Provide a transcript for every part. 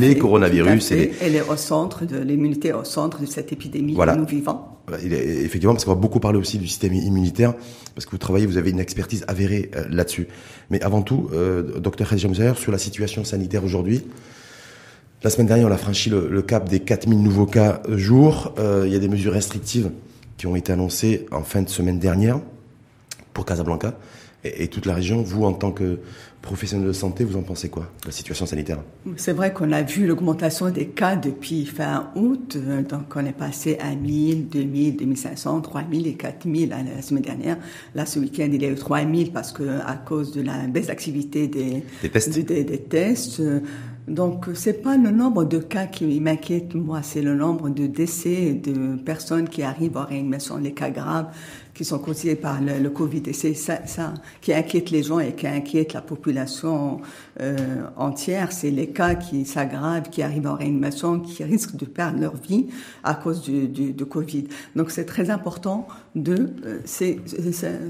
les coronavirus. Et Elle est au centre de l'immunité, au centre de cette épidémie Voilà. que nous vivons. Il est- effectivement, parce qu'on va beaucoup parler aussi du système immunitaire, parce que vous travaillez, vous avez une expertise avérée euh, là-dessus. Mais avant tout, euh, docteur Moussaïr, sur la situation sanitaire aujourd'hui, la semaine dernière, on a franchi le, le cap des 4000 nouveaux cas euh, jour. Euh, il y a des mesures restrictives qui ont été annoncées en fin de semaine dernière pour Casablanca et, et toute la région. Vous, en tant que professionnel de santé, vous en pensez quoi de la situation sanitaire? C'est vrai qu'on a vu l'augmentation des cas depuis fin août. euh, Donc, on est passé à 1000, 2000, 2500, 3000 et 4000 la la semaine dernière. Là, ce week-end, il y a eu 3000 parce que, à cause de la baisse d'activité des, Des tests. des, des- des tests. euh, Donc, c'est pas le nombre de cas qui m'inquiète, moi, c'est le nombre de décès de personnes qui arrivent en réanimation, les cas graves qui sont causés par le, le Covid. Et c'est ça, ça qui inquiète les gens et qui inquiète la population euh, entière. C'est les cas qui s'aggravent, qui arrivent en réanimation, qui risquent de perdre leur vie à cause du, du, du Covid. Donc c'est très important de euh,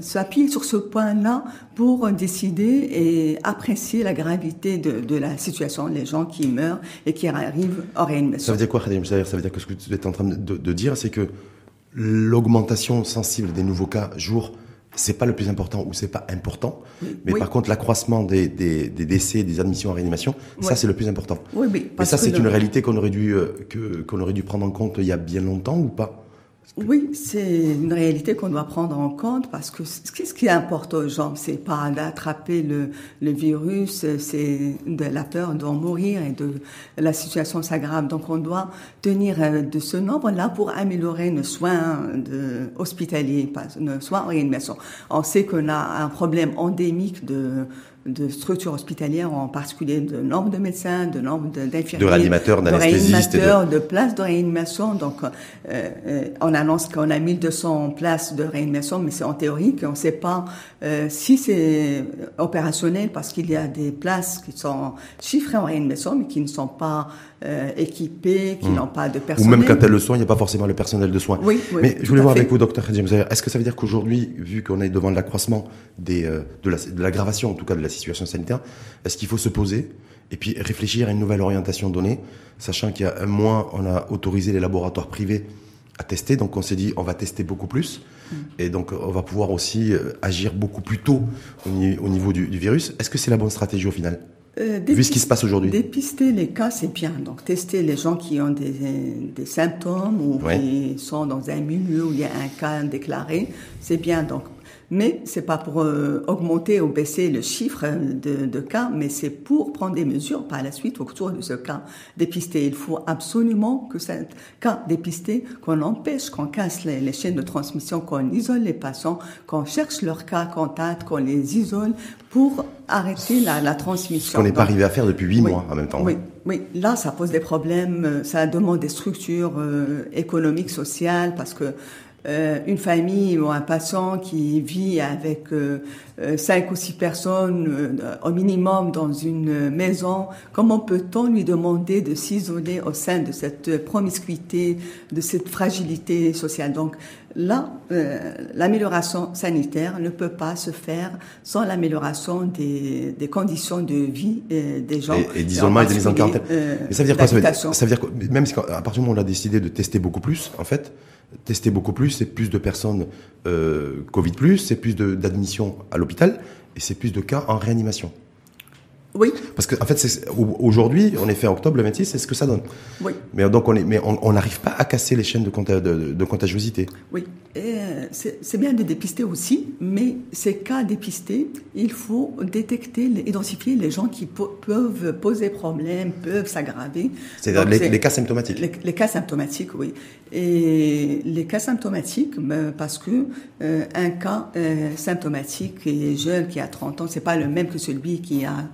s'appuyer sur ce point-là pour décider et apprécier la gravité de, de la situation, les gens qui meurent et qui arrivent en Ça réanimation. veut dire quoi, Moussaïr Ça veut dire que ce que vous êtes en train de, de dire, c'est que l'augmentation sensible des nouveaux cas jour, c'est pas le plus important ou c'est pas important. Mais Oui. par contre, l'accroissement des, des, des décès, des admissions en réanimation, ça c'est le plus important. Oui. Mais parce ça, c'est une réalité qu'on aurait dû euh, qu'on aurait dû prendre en compte il y a bien longtemps ou pas? Oui, c'est une réalité qu'on doit prendre en compte parce que ce qui- importe aux gens, c'est pas d'attraper le, virus, c'est de la peur d'en mourir et de la situation s'aggrave. Donc on doit tenir euh, de ce nombre-là pour améliorer nos soins de, hospitaliers, nos soins en réanimation. On sait qu'on a un problème endémique de de structures hospitalières, en particulier de nombre de médecins, de nombre d'infirmiers, De réanimateurs, d'anesthésistes de- réanimateurs, de places de réanimation. Donc, euh, euh, on annonce qu'on a 1200 places de réanimation, mais c'est en théorie qu'on ne sait pas euh, si c'est opérationnel parce qu'il y a des places qui sont chiffrées en réanimation, mais qui ne sont pas euh, équipées, qui n'ont pas de Hmm. Ou personnel. même quand elles le sont, il n'y a pas forcément le personnel de soins. Oui, oui, Mais je voulais voir fait. avec vous, docteur Moussaïr, est-ce que ça veut dire qu'aujourd'hui, vu qu'on est devant l'accroissement des, euh, de la- de l'aggravation, en tout cas de la situation sanitaire, est-ce qu'il faut se poser et puis réfléchir à une nouvelle orientation donnée, sachant qu'il y a un mois, on a autorisé les laboratoires privés à tester, donc on s'est dit on va tester beaucoup plus, Mm. et donc on va pouvoir aussi euh, agir beaucoup plus tôt au niveau du, du virus. Est-ce que c'est la bonne stratégie au final? Euh, Vu ce qui se passe aujourd'hui. Dépister les cas, c'est bien. Donc, tester les gens qui ont des, des symptômes ou Ouais. qui sont dans un milieu où il y a un cas déclaré, c'est bien. Donc, mais c'est pas pour euh, augmenter ou baisser le chiffre de, de cas, mais c'est pour prendre des mesures par la suite autour de ce cas dépisté. Il faut absolument que ce cas dépisté, qu'on empêche, qu'on casse les, les chaînes de transmission, qu'on isole les patients, qu'on cherche leurs cas contacts, qu'on les isole pour arrêter la, la transmission. Ce qu'on n'est pas arrivé à faire depuis huit oui, mois en même temps. Oui, oui, là, ça pose des problèmes. euh, Ça demande des structures euh, économiques, sociales, parce que euh, une famille ou un patient qui vit avec euh, euh, cinq ou six personnes euh, au minimum dans une maison, comment peut-on lui demander de s'isoler au sein de cette promiscuité, de cette fragilité sociale? Donc là, euh, l'amélioration sanitaire ne peut pas se faire sans l'amélioration des, des conditions de vie euh, des gens. Et, et d'isolement et de mise en quarantaine. Euh, Mais ça veut dire quoi? Ça veut dire, d'habitation. ça veut dire que même si, à partir du moment où on a décidé de tester beaucoup plus, en fait, tester beaucoup plus, c'est plus de personnes euh, Covid plus, c'est plus d'admissions à l'hôpital et c'est plus de cas en réanimation. Oui, Parce que en fait, aujourd'hui, on est fait en octobre, le 26, c'est ce que ça donne. oui, Mais donc on est, mais on n'arrive pas à casser les chaînes de, conta- de, de contagiosité. oui. Euh, c'est bien de dépister aussi, mais ces cas dépistés, il faut détecter, identifier les gens qui peuvent poser problème, peuvent s'aggraver. C'est-à-dire les, cas symptomatiques. Les, les cas symptomatiques, oui. Et les cas symptomatiques, ben, parce que euh, un cas euh, symptomatique qui est jeune, qui a 30 ans, c'est pas le même que celui qui a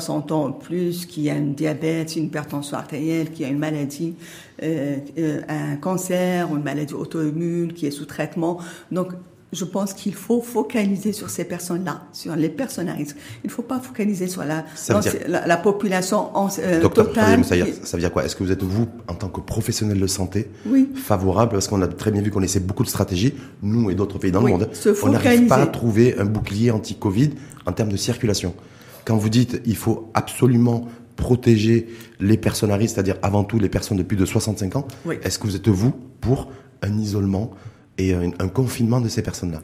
60 ans ou plus, qui a un diabète, une hypertension artérielle, qui a une maladie, euh, euh, un cancer une maladie auto-immune, qui est sous traitement. Donc, je pense qu'il faut focaliser sur ces personnes-là, sur les personnes à risque. Il ne faut pas focaliser sur la, Ça veut non, dire- c'est la, la population en, euh, Docteur totale. Ça veut dire quoi? Est-ce que vous êtes, vous, en tant que professionnel de santé, Oui. favorable? Parce qu'on a très bien vu qu'on essaie beaucoup de stratégies, nous et d'autres pays dans Oui, le monde. On n'arrive pas à trouver un bouclier anti-Covid en termes de circulation. Quand vous dites il faut absolument protéger les personnes à risque, c'est-à-dire avant tout les personnes de plus de 65 ans. Est-ce que vous êtes, vous, pour un isolement et un, confinement de ces personnes-là?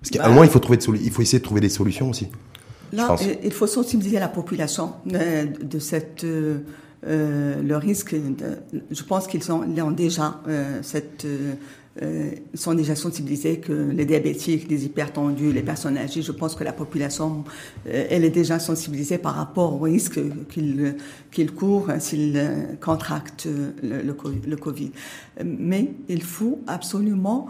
Parce qu'à un bah, moment, il faut, trouver il faut essayer de trouver des solutions aussi. Là, il faut sensibiliser la population euh, de cette... Euh, euh, le risque, je pense qu'ils ont, ont, déjà cette euh, sont déjà sensibilisés que les diabétiques, les hypertendus, les personnes âgées, je pense que la population, euh, elle est déjà sensibilisée par rapport au risque qu'ils qu'ils courent s'ils euh, contractent le, Covid. Mais il faut absolument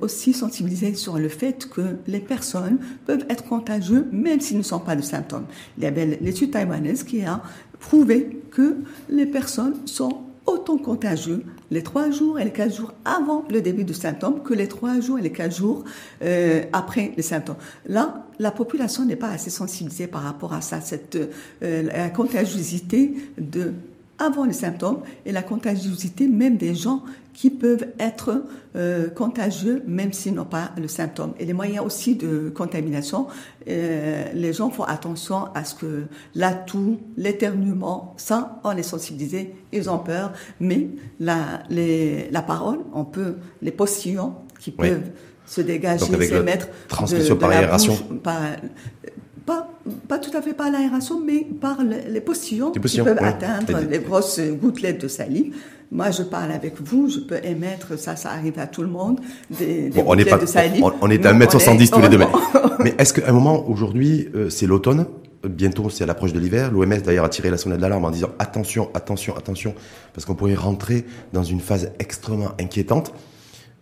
aussi sensibiliser sur le fait que les personnes peuvent être contagieuses même s'ils ne sont pas de symptômes. Il y avait l'étude taïwanaise qui a prouvé que les personnes sont autant contagieux les trois jours et les quatre jours avant le début du symptôme que les trois jours et les quatre jours euh, après les symptômes. Là, la population n'est pas assez sensibilisée par rapport à ça, cette euh, contagiosité de avant les symptômes et la contagiosité même des gens qui peuvent être euh, contagieux même s'ils n'ont pas le symptôme. Et les moyens aussi de contamination, euh, les gens font attention à ce que l'atout, l'éternuement, ça, on est sensibilisé, ils ont peur, mais la, les, la parole, on peut, les postillons qui peuvent se dégager, se mettre transmission par aération. Pas, pas tout à fait par l'aération, mais par les postillons, qui peuvent atteindre les grosses gouttelettes de salive. Moi, je parle avec vous, je peux émettre, ça, ça arrive à tout le monde, des, des on, est pas, de salive. On, est à 1m70 tous les deux. Mais, est-ce qu'à un moment, aujourd'hui, euh, c'est l'automne, bientôt c'est à l'approche de l'hiver, l'OMS d'ailleurs a tiré la sonnette d'alarme en disant attention, attention, attention, parce qu'on pourrait rentrer dans une phase extrêmement inquiétante.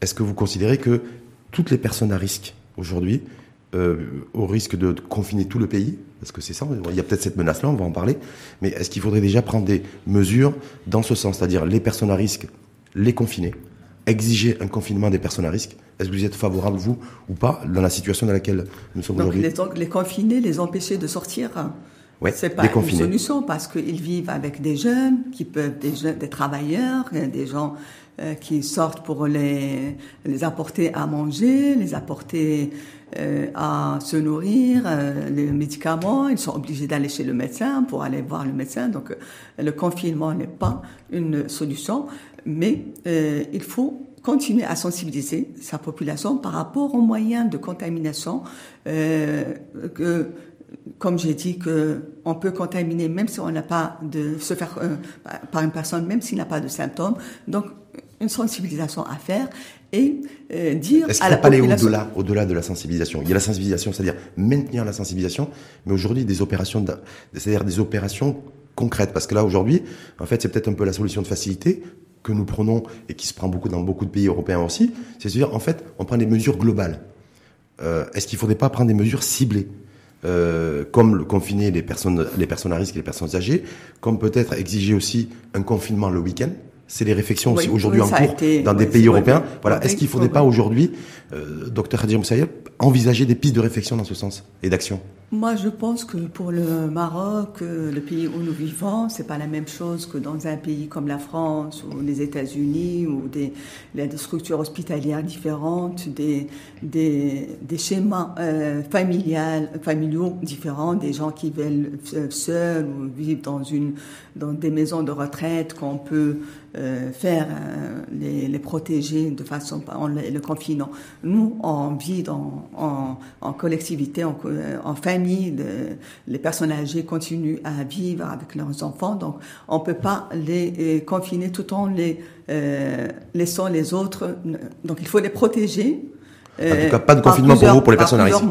Est-ce que vous considérez que toutes les personnes à risque aujourd'hui, euh, au risque de, confiner tout le pays, parce que c'est ça, il y a peut-être cette menace-là, on va en parler, mais est-ce qu'il faudrait déjà prendre des mesures dans ce sens, c'est-à-dire les personnes à risque, les confiner, exiger un confinement des personnes à risque? Est-ce que vous êtes favorable, vous, ou pas, dans la situation dans laquelle nous sommes aujourd'hui? les, les confiner, les empêcher de sortir Ouais, c'est pas une solution parce qu'ils vivent avec des jeunes qui peuvent des jeunes, des travailleurs, des gens euh, qui sortent pour les les apporter à manger, les apporter euh, à se nourrir, euh, les médicaments, ils sont obligés d'aller chez le médecin pour aller voir le médecin. Donc euh, le confinement n'est pas une solution, mais il faut continuer à sensibiliser sa population par rapport aux moyens de contamination que comme j'ai dit, que on peut contaminer même si on n'a pas de se faire par une personne, même s'il n'a pas de symptômes. Donc, une sensibilisation à faire et euh, dire Est-ce qu'il ne faut pas aller au-delà, au-delà de la sensibilisation? Il y a la sensibilisation, c'est-à-dire maintenir la sensibilisation, mais aujourd'hui des opérations, c'est-à-dire des opérations concrètes, parce que là aujourd'hui, en fait, c'est peut-être un peu la solution de facilité que nous prenons et qui se prend beaucoup dans beaucoup de pays européens aussi. C'est-à-dire, en fait, on prend des mesures globales. Euh, est-ce qu'il ne faudrait pas prendre des mesures ciblées? Euh, comme le confiner les personnes, les personnes à risque et les personnes âgées, comme peut-être exiger aussi un confinement le week-end, c'est les réflexions aussi aujourd'hui en cours dans des pays européens. Voilà, est-ce qu'il ne faudrait pas aujourd'hui, euh, docteur Hadji Moussaïeb, envisager des pistes de réflexion dans ce sens et d'action? Moi, je pense que pour le Maroc, euh, le pays où nous vivons, c'est pas la même chose que dans un pays comme la France ou les États-Unis où des, des structures hospitalières différentes, des, des, des schémas euh, familial, familiaux différents, des gens qui vivent seuls ou vivent dans, une, dans des maisons de retraite qu'on peut euh, faire euh, les, les, protéger de façon en le confinant. Nous, on vit dans, en, en collectivité, en, euh, en famille. Les personnes âgées continuent à vivre avec leurs enfants, donc on peut pas les confiner tout en les euh, laissant les autres. Donc il faut les protéger. En tout cas, pas de confinement pour vous, pour les personnes risque.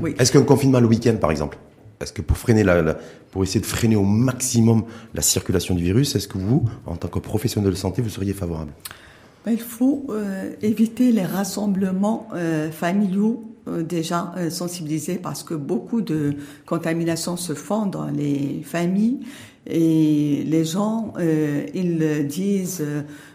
Oui. Est-ce qu'un confinement le week-end, par exemple? Est-ce que pour freiner la, pour essayer de freiner au maximum la circulation du virus, est-ce que vous, en tant que professionnel de santé, vous seriez favorable? Ben, Il faut euh, éviter les rassemblements euh, familiaux euh, déjà sensibilisés parce que beaucoup de contaminations se font dans les familles et les gens, ils disent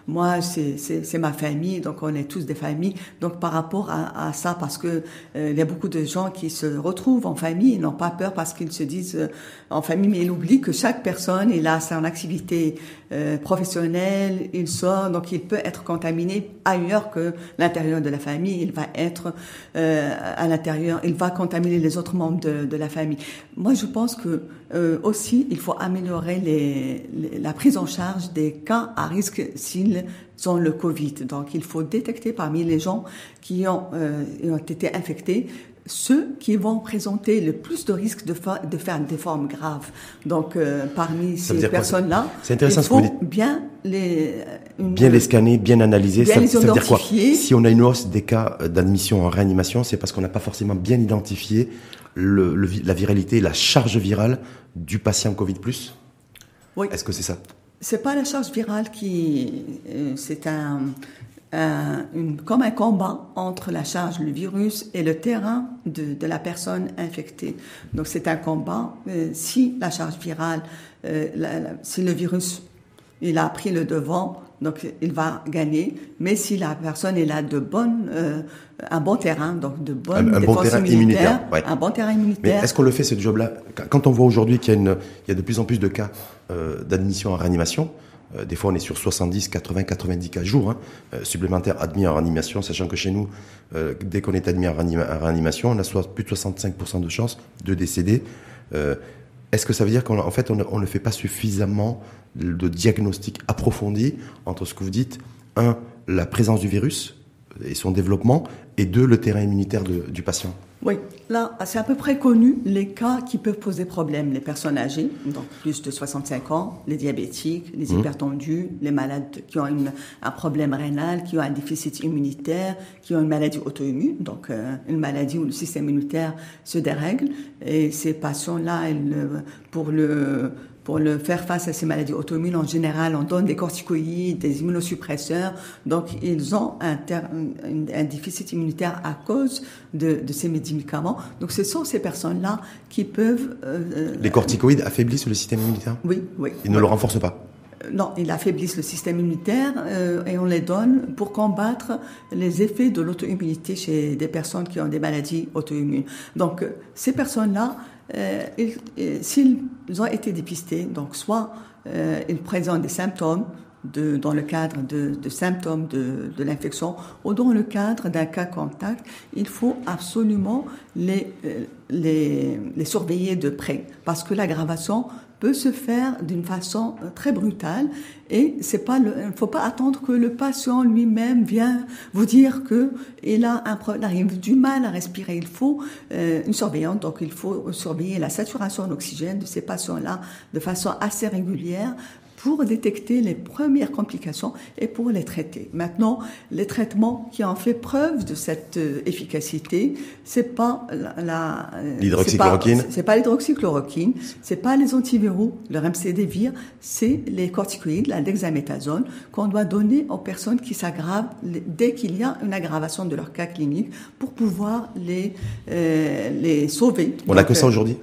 moi, c'est ma famille, donc on est tous des familles. Donc par rapport à, ça, parce que euh, il y a beaucoup de gens qui se retrouvent en famille, ils n'ont pas peur parce qu'ils se disent euh, en famille, mais ils oublient que chaque personne, il a son activité euh, professionnelle, il sort, donc il peut être contaminé ailleurs que l'intérieur de la famille. Il va être à l'intérieur, il va contaminer les autres membres de la famille. Moi, je pense que euh, aussi, il faut améliorer les, la prise en charge des cas à risque s'ils ont le Covid. Donc, il faut détecter parmi les gens qui ont, euh, ont été infectés ceux qui vont présenter le plus de risques de, de faire des formes graves. Donc, euh, parmi ces personnes-là, il faut bien les bien les scanner, bien analyser. Bien ça, les ça veut dire quoi Si on a une hausse des cas d'admission en réanimation, c'est parce qu'on n'a pas forcément bien identifié le, la viralité, la charge virale du patient Covid+. Oui. Est-ce que c'est ça? C'est pas la charge virale qui, euh, c'est un, une, comme un combat entre la charge, le virus et le terrain de, de la personne infectée. Donc c'est un combat. Euh, si la charge virale, euh, si le virus il a pris le devant, donc il va gagner. Mais si la personne est là de bonne, euh, un bon terrain, donc de bonne un, bon terrain immunitaire, un bon terrain immunitaire. est-ce qu'on le fait ce job-là? Quand on voit aujourd'hui qu'il y a une, il y a de plus en plus de cas euh, d'admission en réanimation. Euh, des fois, on est sur 70, 80, 90 cas jour hein, supplémentaires admis en réanimation, sachant que chez nous, dès qu'on est admis en, réanimation, on a soit plus de 65% de chances de décéder. Est-ce que ça veut dire qu'en fait, on, ne fait pas suffisamment de diagnostic approfondi entre ce que vous dites, un, la présence du virus et son développement, et deux, le terrain immunitaire du patient? Oui, là, c'est à peu près connu les cas qui peuvent poser problème. Les personnes âgées, donc plus de 65 ans, les diabétiques, les mmh. hypertendus, les malades qui ont un problème rénal, qui ont un déficit immunitaire, qui ont une maladie auto-immune, donc euh, une maladie où le système immunitaire se dérègle. Et ces patients-là, pour le pour le faire face à ces maladies auto-immunes, en général, on donne des corticoïdes, des immunosuppresseurs. Donc, ils ont un, un, déficit immunitaire à cause de, de, ces médicaments. Donc, ce sont ces personnes-là qui peuvent... Euh, euh, les corticoïdes affaiblissent le système immunitaire? Oui, oui. Ils ne le renforcent pas? Euh, non, ils affaiblissent le système immunitaire euh, et on les donne pour combattre les effets de l'auto-immunité chez des personnes qui ont des maladies auto-immunes. Donc, ces personnes-là, s'ils ont été dépistés, donc soit euh, ils présentent des symptômes dans le cadre de, symptômes de, l'infection ou dans le cadre d'un cas contact, il faut absolument euh, les surveiller de près parce que l'aggravation se faire d'une façon euh, très brutale et c'est pas il ne faut pas attendre que le patient lui-même vienne vous dire que il a un problème, du mal à respirer. Il faut euh, une surveillance, donc il faut surveiller la saturation d'oxygène de ces patients-là de façon assez régulière pour détecter les premières complications et pour les traiter. Maintenant, les traitements qui ont fait preuve de cette euh, efficacité, c'est pas la, euh, l'hydroxychloroquine, c'est pas l'hydroxychloroquine, c'est pas les antiviraux, le remdesivir, c'est les corticoïdes, la dexaméthasone qu'on doit donner aux personnes qui s'aggravent dès qu'il y a une aggravation de leur cas clinique pour pouvoir les euh, les sauver. On n'a que ça aujourd'hui?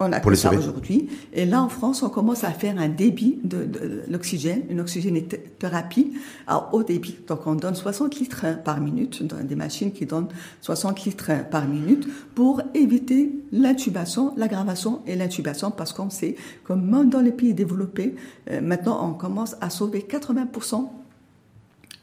On a pour ça aujourd'hui. Et là, en France, on commence à faire un débit de, de, l'oxygène, une oxygénothérapie à haut débit. Donc, on donne 60 litres par minute, dans des machines qui donnent 60 litres par minute pour éviter l'intubation, l'aggravation et l'intubation parce qu'on sait que même dans les pays développés, euh, maintenant, on commence à sauver 80%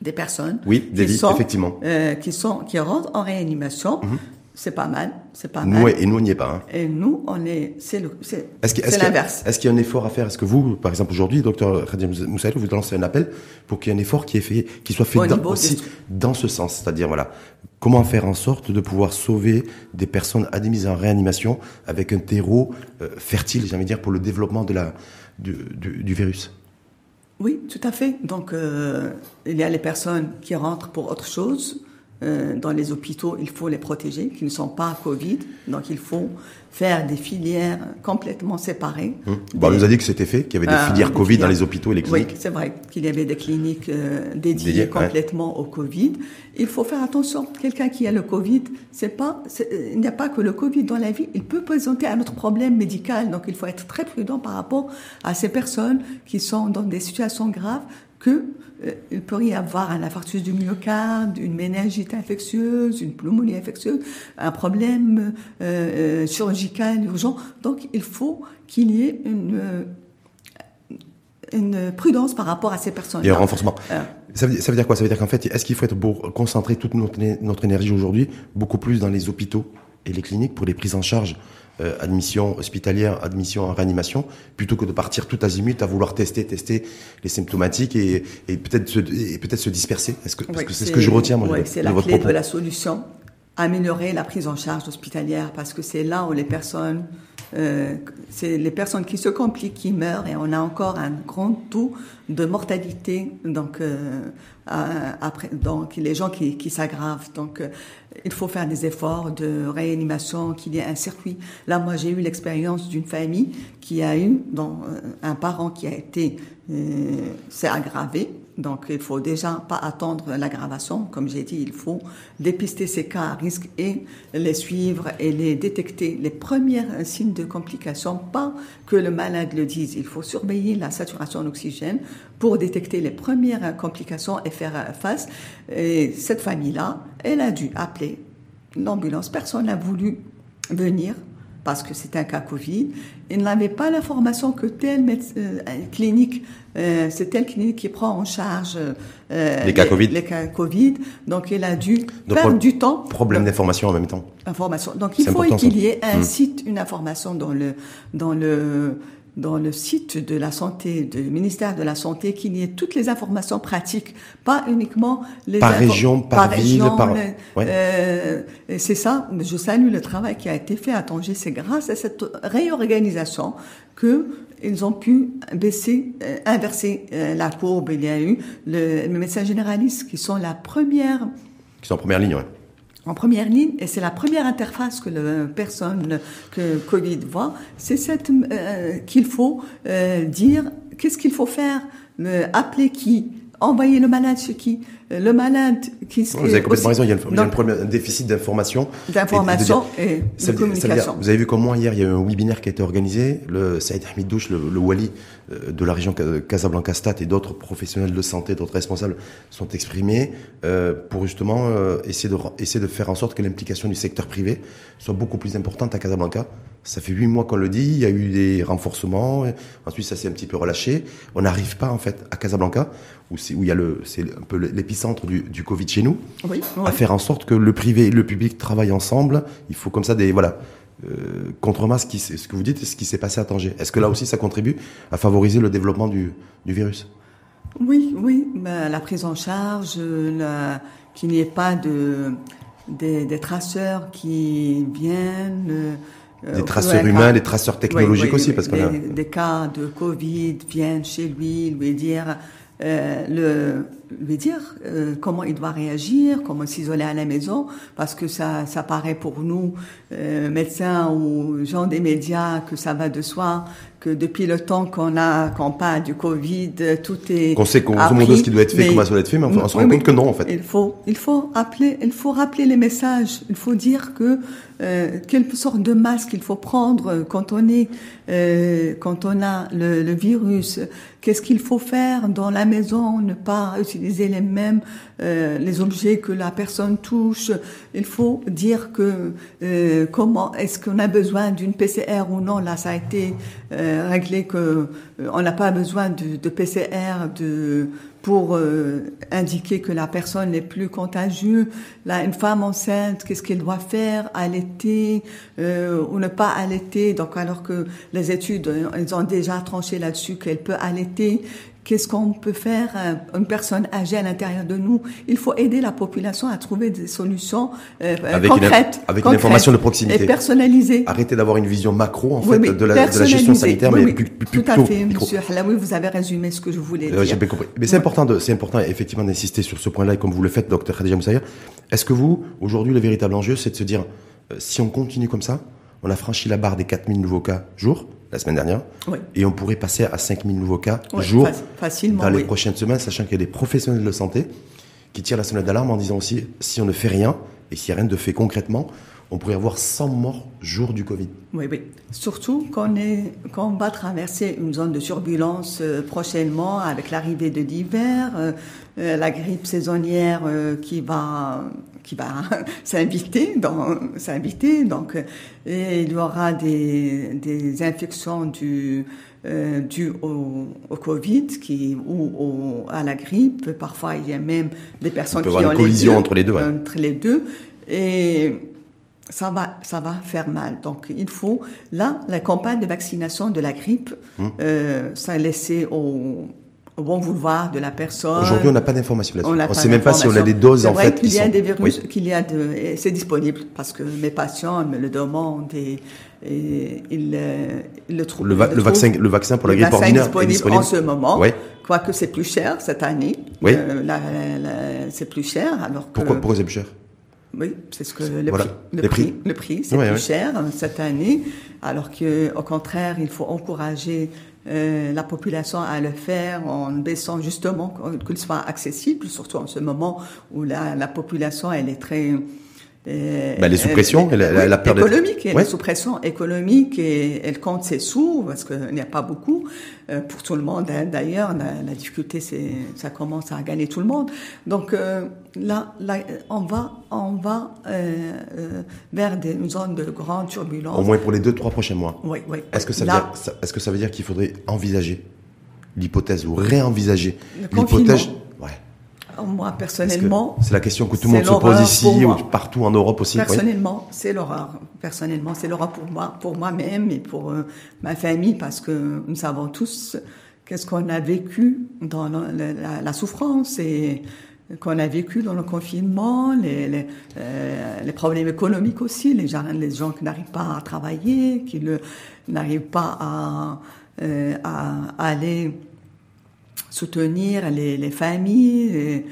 des personnes oui, qui, sont, effectivement. Euh, qui sont qui rentrent en réanimation. Mhm c'est pas mal, c'est pas mal. et nous, on n'y est pas. Hein. Et nous, on est, c'est l'inverse. Est-ce qu'il y a un effort à faire? Est-ce que vous, par exemple, aujourd'hui, docteur Khadim Moussaïlou, vous lancez un appel pour qu'il y ait un effort qui, est fait, qui soit fait dans, aussi dans ce sens? C'est-à-dire, voilà, comment faire en sorte de pouvoir sauver des personnes admises en réanimation avec un terreau euh, fertile, j'ai envie de dire, pour le développement de la, du, du, virus? Oui, tout à fait. Donc, euh, il y a les personnes qui rentrent pour autre chose, euh, dans les hôpitaux, il faut les protéger, qui ne sont pas Covid. Donc, il faut faire des filières complètement séparées. Hum. Bon, on nous a dit que c'était fait, qu'il y avait des euh, filières Covid dans les hôpitaux et les cliniques. Oui, c'est vrai qu'il y avait des cliniques euh, dédiées complètement au Covid. Il faut faire attention. Quelqu'un qui a le Covid, c'est pas, il n'y a pas que le Covid dans la vie. Il peut présenter un autre problème médical. Donc, il faut être très prudent par rapport à ces personnes qui sont dans des situations graves que euh, il pourrait y avoir un infarctus du myocarde, une méningite infectieuse, une pneumonie infectieuse, un problème euh, euh, chirurgical urgent. Donc, il faut qu'il y ait une, une prudence par rapport à ces personnes. Et un renforcement. Ça veut, ça veut, dire quoi? Ça veut dire qu'en fait, est-ce qu'il faut être pour concentrer toute notre, notre énergie aujourd'hui beaucoup plus dans les hôpitaux et les cliniques pour les prises en charge euh, admission hospitalière, admission en réanimation, plutôt que de partir tout azimut à vouloir tester, tester les symptomatiques et, et peut-être se, peut-être se disperser. Est-ce que, parce que c'est ce que je retiens moi, c'est la clé de la solution. Améliorer la prise en charge hospitalière parce que c'est là où les personnes euh, c'est les personnes qui se compliquent qui meurent et on a encore un grand taux de mortalité donc euh, donc les gens qui, s'aggravent. Donc euh, il faut faire des efforts de réanimation qu'il y ait un circuit. Là moi j'ai eu l'expérience d'une famille qui a eu un parent qui a été s'est aggravé donc, il faut déjà pas attendre l'aggravation. Comme j'ai dit, il faut dépister ces cas à risque et les suivre et les détecter. Les premiers signes de complications, pas que le malade le dise. Il faut surveiller la saturation en oxygène pour détecter les premières complications et faire face. Et cette famille-là, elle a dû appeler l'ambulance. Personne n'a voulu venir parce que c'est un cas Covid. Il n'avait pas l'information que telle euh, clinique, euh, c'est telle clinique qui prend en charge euh, les, cas COVID. les cas Covid. Donc, il a dû perdre du temps. Problème d'information en même temps. Information. Donc, il faut qu'il y ait un hmm. site, une information dans le dans le dans le site de la santé, du ministère de la Santé, qu'il y ait toutes les informations pratiques, pas uniquement les par région, par, ville, par. Euh, c'est ça. Je salue le travail qui a été fait à Tanger. C'est grâce à cette réorganisation que ils ont pu baisser, euh, inverser euh, la courbe. Il y a eu le, les médecins généralistes qui sont la première. Qui sont en première ligne, ouais en première ligne, et c'est la première interface que la personne que Covid voit, c'est cette euh, qu'il faut euh, dire qu'est-ce qu'il faut faire, appeler qui, envoyer le malade chez qui, le malade qui Vous avez complètement raison, il y a, un, déficit d'information. D'information et, de, communication. vous avez vu comment hier, il y a eu un webinaire qui a été organisé, le Saïd Hamid Douche, le, le Wali euh, de la région Casablanca-Stat et d'autres professionnels de santé, d'autres responsables sont exprimés euh, pour justement euh, essayer, de, essayer de faire en sorte que l'implication du secteur privé soit beaucoup plus importante à Casablanca. Ça fait huit mois qu'on le dit, il y a eu des renforcements, ensuite ça s'est un petit peu relâché. On n'arrive pas en fait à Casablanca, où, où il y a le, c'est un peu l'épicentre du, du, Covid chez nous, à faire en sorte que le privé et le public travaillent ensemble. Il faut comme ça des voilà euh, contre ce, qui, ce que vous dites ce qui s'est passé à Tanger. Est-ce que là aussi ça contribue à favoriser le développement du, du virus? Oui, oui, la prise en charge, qu'il n'y ait pas de des, des, traceurs qui viennent. Euh, des traceurs humains, des traceurs technologiques aussi, parce qu'on a... des cas de Covid viennent chez lui, lui dire euh, le, lui dire euh, comment il doit réagir, comment s'isoler à la maison, parce que ça, ça paraît pour nous, euh, médecins ou gens des médias, que ça va de soi, que depuis le temps qu'on a, qu'on parle du Covid, tout est. Qu'on sait qu'on demande ce qui doit être fait, comment ça doit être fait, mais on, se rend compte que non, en fait. Il faut, il faut appeler, il faut rappeler les messages. Il faut dire que euh, quelle sorte de masque il faut prendre quand on est, euh, quand on a le, le virus. Qu'est-ce qu'il faut faire dans la maison, ne pas utiliser les mêmes euh, les objets que la personne touche? Il faut dire que euh, comment est-ce qu'on a besoin d'une PCR ou non? Là, ça a été euh, réglé que euh, on n'a pas besoin de, de PCR de pour euh, indiquer que la personne n'est plus contagieuse. Là, une femme enceinte, qu'est-ce qu'elle doit faire? Allaiter euh, ou ne pas allaiter? Donc, alors que les études, ils ont déjà tranché là-dessus qu'elle peut allaiter. Qu'est-ce qu'on peut faire euh, Une personne âgée à l'intérieur de nous, il faut aider la population à trouver des solutions euh, avec concrètes, une, avec une information de proximité et personnalisée. Arrêtez d'avoir une vision macro en fait de, la, de, la, gestion sanitaire, mais plus, plus, tout à fait, Monsieur vous avez résumé ce que je voulais euh, dire. J'ai bien compris. Mais c'est important, c'est important effectivement d'insister sur ce point-là, et comme vous le faites, docteur Khadija Moussaïa. Est-ce que vous, aujourd'hui, le véritable enjeu, c'est de se dire, euh, si on continue comme ça, on a franchi la barre des 4000 nouveaux cas jour, la semaine dernière. Et on pourrait passer à 5000 nouveaux cas jour facilement, dans les prochaines semaines, sachant qu'il y a des professionnels de santé qui tirent la sonnette d'alarme en disant aussi, si on ne fait rien, et s'il n'y a rien de fait concrètement, on pourrait avoir 100 morts jour du Covid. Oui, oui. Surtout qu'on qu'on va traverser une zone de turbulence euh, prochainement avec l'arrivée de l'hiver, euh, euh, la grippe saisonnière qui va qui va s'inviter dans s'inviter donc et il y aura des, des infections du euh, dues au, au, Covid qui ou au, à la grippe parfois il y a même des personnes qui ont une collision entre les deux entre les deux et ça va, ça va faire mal. Donc, il faut, là, la campagne de vaccination de la grippe, Hum. euh, ça laissé au, au bon vouloir de la personne. Aujourd'hui, on n'a pas d'informations là-dessus. On ne sait même pas si on a des doses en vrai fait qu'il qui y a des virus, qu'il y a de, c'est disponible parce que mes patients me le demandent et, et ils, euh, ils le trouvent. Le, va- ils le vaccin, le vaccin pour la grippe ordinaire disponible, est disponible. en ce moment. Oui. Quoique c'est plus cher cette année. Oui. Euh, c'est plus cher alors que. Pourquoi, pourquoi c'est plus cher? Oui, c'est ce que le Voilà. prix, le prix, prix. le prix, c'est Ouais, plus ouais. cher euh, cette année, alors que au contraire, il faut encourager euh, la population à le faire en baissant justement qu'il soit accessible, surtout en ce moment où la, la population elle est très euh, Bah, elle est sous pression, elle a- elle a- elle a peur économique, elle Ouais. est sous pression économique et elle compte ses sous parce qu'il n'y a pas beaucoup euh, pour tout le monde. hein. D'ailleurs, la, la difficulté, c'est ça commence à gagner tout le monde. Donc euh, là, là, on va, on va euh, vers des une zone de grande turbulence. Au moins pour les deux, trois prochains mois. Oui, oui. Est-ce que ça veut Là, dire, ça- est-ce que ça veut dire qu'il faudrait envisager l'hypothèse ou réenvisager l'hypothèse. Moi personnellement, C'est la question que tout le monde se pose ici ou partout en Europe aussi. oui. Personnellement, c'est l'horreur. Personnellement, c'est l'horreur pour moi, pour moi-même et pour euh, ma famille, parce que nous savons tous qu'est-ce qu'on a vécu dans la, la- la souffrance et qu'on a vécu dans le confinement, les, les, euh, les problèmes économiques aussi, les gens, les gens qui n'arrivent pas à travailler, qui n'arrivent pas à, euh, à aller soutenir les, les familles. et-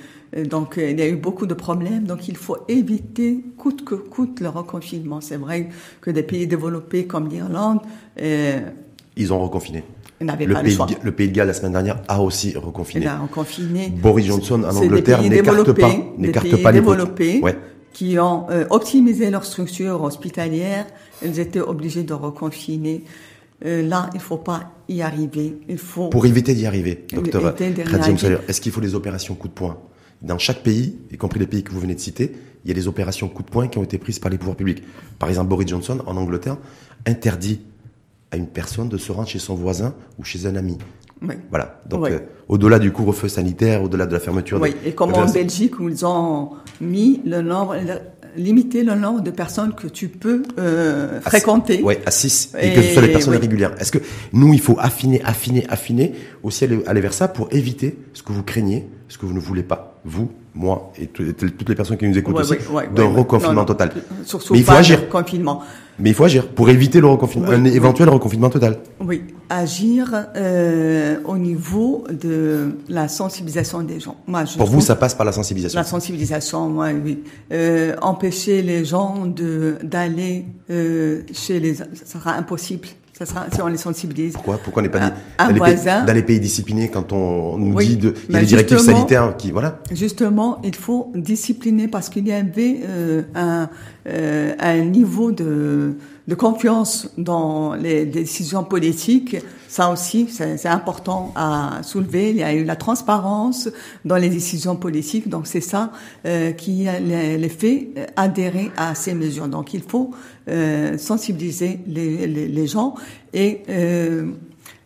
donc, euh, il y a eu beaucoup de problèmes. Donc, il faut éviter, coûte que coûte, le reconfinement. C'est vrai que des pays développés comme l'Irlande euh, Ils ont reconfiné. n'avaient Le pas pays, le le pays de Galles la semaine dernière a aussi Il reconfiné. a reconfiné. Boris Johnson en Angleterre n'écarte pas, n'écarte pays pas l'hypothèse. développés Ouais. qui ont euh, optimisé leur structure hospitalière. Ils étaient obligés de reconfiner. Euh, là, il faut pas y arriver. Il faut Pour éviter d'y arriver, docteur est-ce qu'il faut des opérations coup de poing? Dans chaque pays, y compris les pays que vous venez de citer, il y a des opérations coup de poing qui ont été prises par les pouvoirs publics. Par exemple, Boris Johnson, en Angleterre, interdit à une personne de se rendre chez son voisin ou chez un ami. Oui. Voilà. Donc, Oui. euh, au-delà du couvre-feu sanitaire, au-delà de la fermeture. Oui, et comme de en la- Belgique où ils ont mis le nombre, limité le nombre de personnes que tu peux euh, fréquenter. Ouais, à 6. Et, que ce soit des personnes oui. régulières. Est-ce que nous, il faut affiner, affiner, affiner, aussi aller, aller vers ça pour éviter ce que vous craignez, ce que vous ne voulez pas, vous, moi et tout- toutes les personnes qui nous écoutent Ouais, aussi, ouais, ouais, d'un reconfinement Non, non. total. Surtout Mais il faut agir. confinement. Mais il faut agir pour éviter le reconfinement, Oui, un oui. éventuel reconfinement total. Oui, agir euh, au niveau de la sensibilisation des gens. Moi, je Pour vous, ça passe par la sensibilisation. La sensibilisation, moi, oui. Euh, empêcher les gens de d'aller euh, chez les, ça sera impossible. Ça sera si on les sensibilise. Pourquoi Pourquoi on n'est pas Un- dit un dans, les pays, dans les pays disciplinés quand on nous Oui, dit de, il y a mais des directives sanitaires qui, voilà. Justement, il faut discipliner parce qu'il y avait euh, un, euh, un niveau de, de confiance dans les décisions politiques. Ça aussi, c'est important à soulever. Il y a eu la transparence dans les décisions politiques. Donc c'est ça euh, qui les, les fait euh, adhérer à ces mesures. Donc il faut euh, sensibiliser les, les, les gens et euh,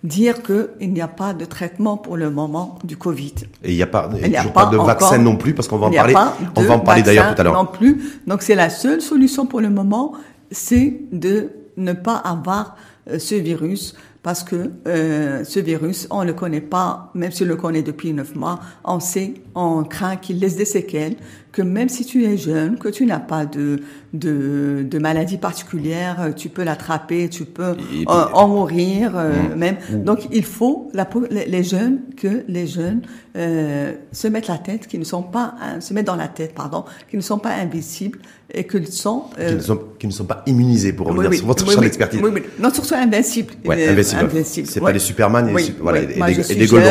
dire qu'il n'y a pas de traitement pour le moment du Covid. Et il n'y a pas, Il n'y a toujours pas, de vaccin non plus parce qu'on va en parler. pas On va en parler d'ailleurs tout à l'heure. Non plus. Donc c'est la seule solution pour le moment, c'est de ne pas avoir euh, ce virus parce que euh, ce virus, on le connaît pas, même si on le connaît depuis neuf mois, on sait, on craint qu'il laisse des séquelles, que même si tu es jeune, que tu n'as pas de, de, de maladie particulière, euh, tu peux l'attraper, tu peux puis- euh, en mourir euh, Mmh. même. Donc il faut la, les jeunes que les jeunes euh, se mettent la tête, qui ne sont pas hein, se mettent dans la tête, pardon, qui ne sont pas invisibles et qu'ils sont Qui ne, sont, qui ne sont pas immunisés pour revenir sur votre oui, champ d'expertise. Oui, oui. Non, surtout invincible. Ouais. C'est pas des Superman et voilà, et Moi, des- et des jeune.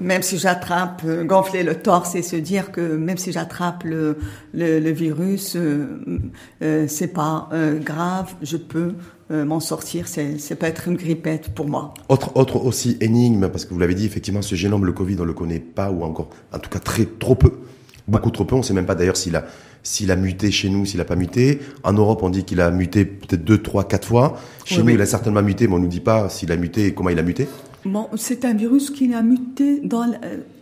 Même si j'attrape, gonfler le torse et se dire que même si j'attrape le, le, le virus, euh, euh, c'est pas euh, grave, je peux euh, m'en sortir. C'est, peut être une grippette pour moi. Autre, autre aussi énigme, parce que vous l'avez dit, effectivement, ce génome, le Covid, on le connaît pas, ou encore, en tout cas, très, trop peu. Beaucoup trop peu. On sait même pas d'ailleurs s'il a, s'il a muté chez nous, s'il a pas muté. En Europe, on dit qu'il a muté peut-être deux, trois, quatre fois. Chez Oui, nous, oui. il a certainement muté, mais on nous dit pas s'il a muté et comment il a muté. Bon, c'est un virus qui a muté dans,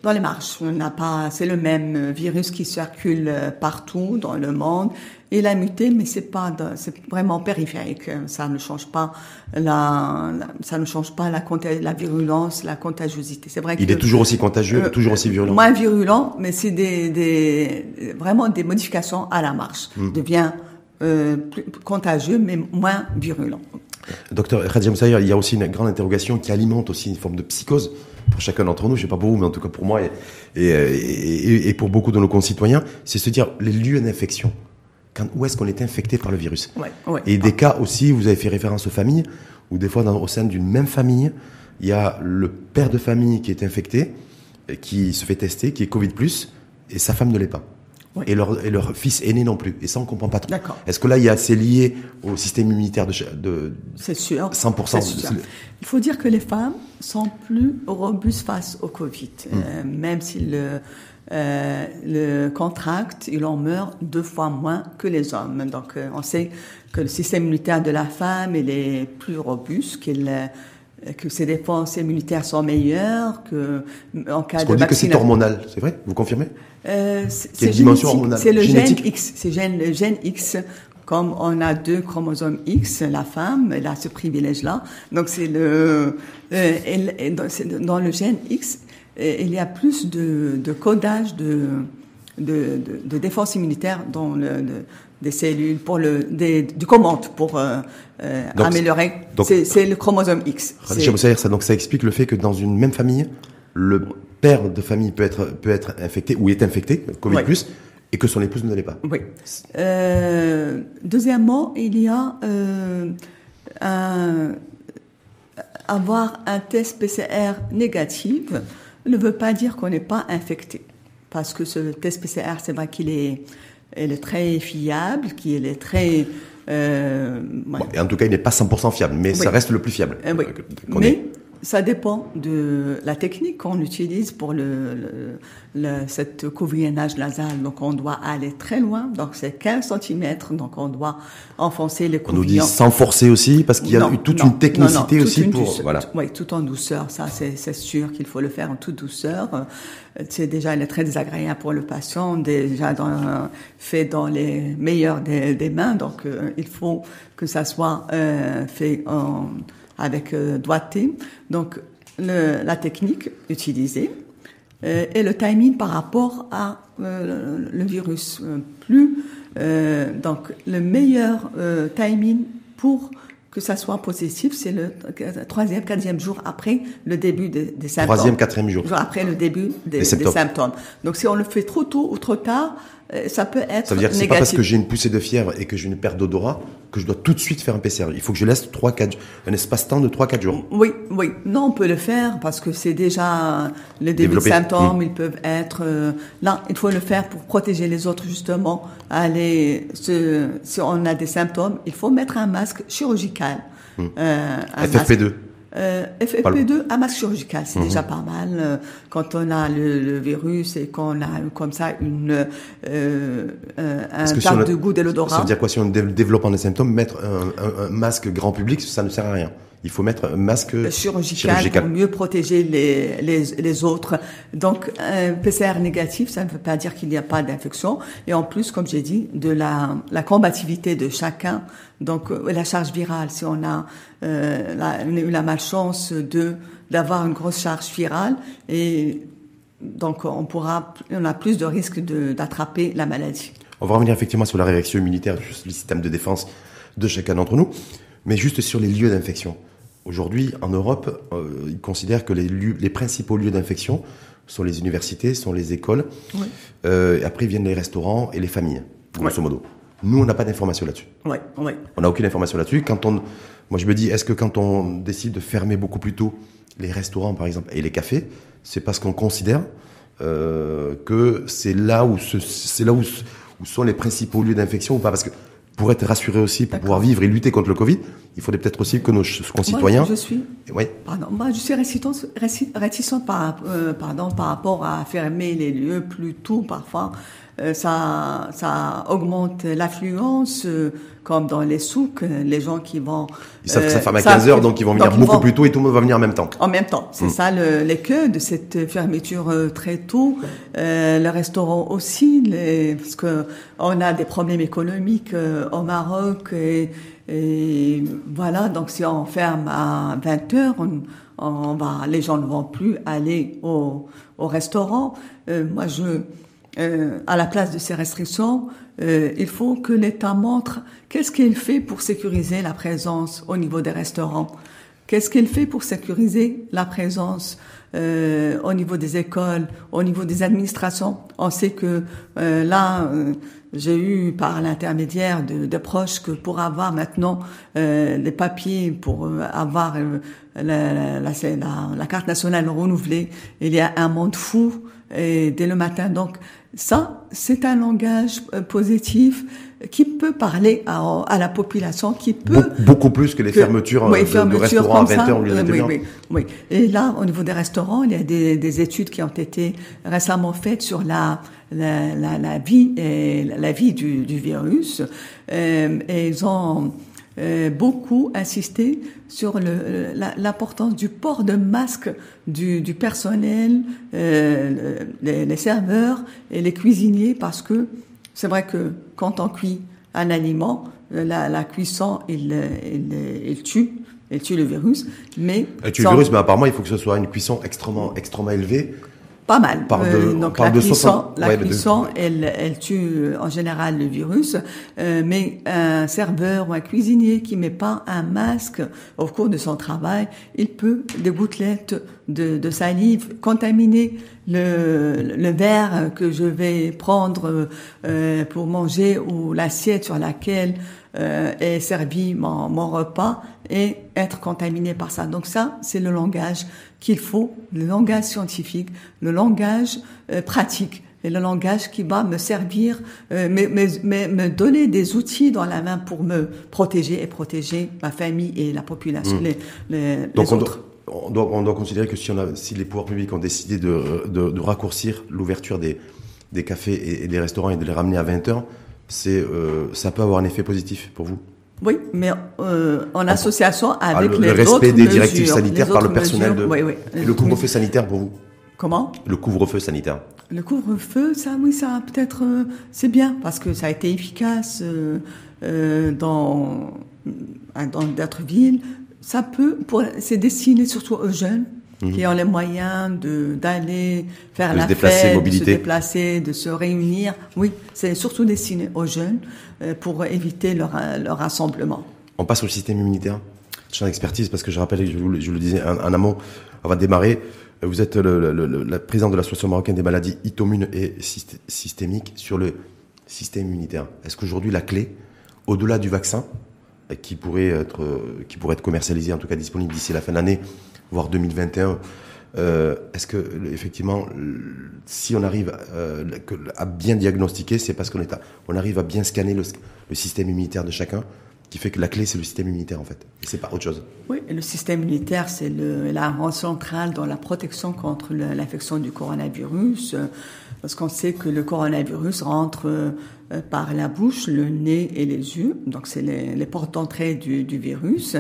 dans les marches. On n'a pas, c'est le même virus qui circule partout dans le monde. Il a muté, mais c'est pas, c'est vraiment périphérique. Ça ne change pas la, ça ne change pas la, la virulence, la contagiosité. C'est vrai qu'il est toujours aussi contagieux, euh, toujours aussi virulent. Moins virulent, mais c'est des, des, vraiment des modifications à la marche. Il hmm. devient euh, plus contagieux, mais moins virulent. Docteur Radiam Sayer, il y a aussi une grande interrogation qui alimente aussi une forme de psychose pour chacun d'entre nous, je sais pas pour vous, mais en tout cas pour moi et, et, et pour beaucoup de nos concitoyens, c'est se dire les lieux d'infection où est-ce qu'on est infecté par le virus. Et des cas aussi, vous avez fait référence aux familles, où des fois, dans, au sein d'une même famille, il y a le père de famille qui est infecté, qui se fait tester, qui est Covid+, et sa femme ne l'est pas. Et, leur, et leur fils aîné non plus. Et ça, on comprend pas trop. Est-ce que là, il y a, c'est lié au système immunitaire de, de c'est sûr. 100%. Sûr. Il faut dire que les femmes sont plus robustes face au Covid, hmm. euh, même si le, euh, le contracte, il en meurt deux fois moins que les hommes. Donc, euh, on sait que le système immunitaire de la femme, il est plus robuste, qu'il euh, que ses défenses immunitaires sont meilleures, que en cas Parce de dit que c'est hormonal, c'est vrai? Vous confirmez? Euh, C'est une dimension. C'est le gène X, c'est le gène X. Comme on a deux chromosomes X, la femme, elle a ce privilège-là. Donc c'est le, euh, dans le gène X, il y a plus de, de codage de, de, de, défense immunitaire dans le, des cellules pour le des, du commande pour euh, euh améliorer. C'est le chromosome X. Ça, donc ça explique le fait que dans une même famille, le père de famille peut être peut être infecté ou est infecté Covid plus et que son épouse ne l'est pas. Oui. Euh, deuxièmement, il y a euh, un, avoir un test PCR négatif ne veut pas dire qu'on n'est pas infecté. Parce que ce test PCR, c'est vrai qu'il est, est très fiable, qu'il est très... Euh, et en tout cas, il n'est pas 100% fiable, mais ça reste le plus fiable. Euh, oui. Mais ça dépend de la technique qu'on utilise pour le, le, cette couvrage nasal. Donc, on doit aller très loin. Donc, c'est 15 cm. Donc, on doit enfoncer le couvrillon. On nous dit sans forcer aussi, parce qu'il y a eu toute une technicité aussi pour, voilà. Oui, tout en douceur. Ça, c'est sûr qu'il faut le faire en toute douceur. C'est déjà, il est très désagréable pour le patient, déjà dans, fait dans les meilleures des, des mains. Donc, euh, il faut que ça soit euh, fait en, avec euh, doigté. Donc, le, la technique utilisée euh, et le timing par rapport à euh, le, virus. Euh, plus, euh, donc, le meilleur timing pour que ça soit positif, c'est le troisième, quatrième jour après le début des, des symptômes. Troisième, quatrième jour. Après le début des, des, symptômes. des, symptômes. Donc, si on le fait trop tôt ou trop tard, euh, ça peut être Ça veut dire que c'est pas parce que j'ai une poussée de fièvre et que j'ai une perte d'odorat que je dois tout de suite faire un PCR. Il faut que je laisse 3 4 un espace-temps de 3 4 jours. Oui, oui. Non, on peut le faire parce que c'est déjà le début des symptômes, mmh. ils peuvent être euh, là, il faut le faire pour protéger les autres justement. Aller si on a des symptômes, il faut mettre un masque chirurgical. Mmh. Euh, FFP2. Euh, FFP2 à masque chirurgical, c'est déjà mhm. pas mal. Euh, quand on a le, virus et qu'on a comme ça une euh, un tas de goût de l'odorat. Ça veut dire quoi Si on développe des symptômes, mettre un, un, masque grand public, ça ne sert à rien. Il faut mettre un masque chirurgical, pour mieux protéger les, les, les autres. Donc, un PCR négatif, ça ne veut pas dire qu'il n'y a pas d'infection. Et en plus, comme j'ai dit, de la, la combativité de chacun. Donc, euh, la charge virale, si on a euh, la, eu la malchance de d'avoir une grosse charge virale et donc on pourra, on a plus de risques d'attraper la maladie. On va revenir effectivement sur la réaction immunitaire, le système de défense de chacun d'entre nous, mais juste sur les lieux d'infection. Aujourd'hui, en Europe, euh, ils considèrent que les, les principaux lieux d'infection sont les universités, sont les écoles. Euh, et après viennent les restaurants et les familles, grosso modo. Nous, on n'a pas d'informations là-dessus. Ouais. On n'a aucune information là-dessus. Quand on, moi, je me dis, est-ce que quand on décide de fermer beaucoup plus tôt les restaurants, par exemple, et les cafés, c'est parce qu'on considère euh, que c'est là où c'est là où, où, sont les principaux lieux d'infection ou pas? Parce que pour être rassuré aussi, pour pouvoir vivre et lutter contre le Covid, il faudrait peut-être aussi que nos concitoyens. Moi, je suis. Oui. Pardon, moi, je suis réticente, par, euh, pardon, par rapport à fermer les lieux plus tôt parfois. Euh, ça, ça augmente l'affluence, euh, comme dans les souks, les gens qui vont... Ils savent que ça ferme à 15 heures, donc ils vont venir beaucoup plus tôt et tout le monde va venir en même temps. En même temps, c'est mm. ça le, l'écueil de cette fermeture très tôt. Euh, le restaurant aussi, les, parce que on a des problèmes économiques au Maroc et, et, voilà, donc si on ferme à 20 heures, on, on va, les gens ne vont plus aller au, au restaurant. Euh, moi, je, euh, à la place de ces restrictions, euh, il faut que l'État montre qu'est-ce qu'il fait pour sécuriser la présence au niveau des restaurants. Qu'est-ce qu'il fait pour sécuriser la présence euh, au niveau des écoles, au niveau des administrations? On sait que euh, là, euh, j'ai eu par l'intermédiaire de, de, proches que pour avoir maintenant euh, les papiers, pour avoir la, la, la, la, carte nationale renouvelée, il y a un monde fou et dès le matin. Donc ça, c'est un langage positif qui peut parler à, à, la population, qui peut... Beaucoup plus que les fermetures oui, de, de, restaurants à 20 heures oui, oui, oui, Et là, au niveau des restaurants, il y a des, des études qui ont été récemment faites sur la, la, la, la vie, et la vie du, du virus. Euh, et ils ont euh, beaucoup insisté sur l'importance du port de masque du, du personnel, euh, les, les serveurs et les cuisiniers, parce que c'est vrai que quand on cuit un aliment, la, la cuisson, il, il, il, tue, il tue le virus. Mais elle tue le virus, mais apparemment, il faut que ce soit une cuisson extrêmement, extrêmement élevée. Pas mal. Par de, euh, donc la cuisson, la cuisson, elle, elle tue euh, en général le virus, euh, mais un serveur ou un cuisinier qui met pas un masque au cours de son travail, il peut des gouttelettes de, de salive contaminer le, le verre que je vais prendre euh, pour manger ou l'assiette sur laquelle euh, est servi mon, mon, repas et être contaminé par ça. Donc ça, c'est le langage qu'il faut, le langage scientifique, le langage euh, pratique et le langage qui va me servir, euh, me, me, me, donner des outils dans la main pour me protéger et protéger ma famille et la population, mmh. les, les, Donc les autres on doit, on doit considérer que si, on a, si les pouvoirs publics ont décidé de, de, de raccourcir l'ouverture des, des cafés et, et, des restaurants et de les ramener à 20 heures, c'est, euh, ça peut avoir un effet positif pour vous Oui, mais euh, en association avec ah, le, les le respect des directives sanitaires par le personnel mesures, de... Oui, oui. Et le couvre-feu sanitaire pour vous Comment? Le couvre-feu sanitaire. Le couvre-feu, ça, oui, ça peut-être, euh, c'est bien parce que ça a été efficace euh, dans dans d'autres villes. Ça peut, pour, c'est destiné surtout aux jeunes mmh. qui ont les moyens de d'aller faire de la se déplacer, fête, mobilité. de se déplacer, de se réunir. Oui, c'est surtout destiné aux jeunes euh, pour éviter leur leur rassemblement. On passe au système immunitaire. Champ d'expertise parce que je rappelle, je, vous, je le disais en, en amont avant de démarrer, vous êtes le, le, le, la présidente de l'Association marocaine des maladies auto-immunes et systémiques sur le système immunitaire. Est-ce qu'aujourd'hui la clé, au-delà du vaccin, qui pourrait être qui pourrait être commercialisé, en tout cas disponible d'ici la fin de l'année, voire 2021, euh, est-ce que effectivement, si on arrive euh, à bien diagnostiquer, c'est parce qu'on est on arrive à bien scanner le, système immunitaire de chacun qui fait que la clé, c'est le système immunitaire, en fait. C'est pas autre chose. Oui, le système immunitaire, c'est la rang centrale dans la protection contre l'infection du coronavirus, parce qu'on sait que le coronavirus rentre euh, par la bouche, le nez et les yeux, donc c'est les, portes d'entrée du, virus.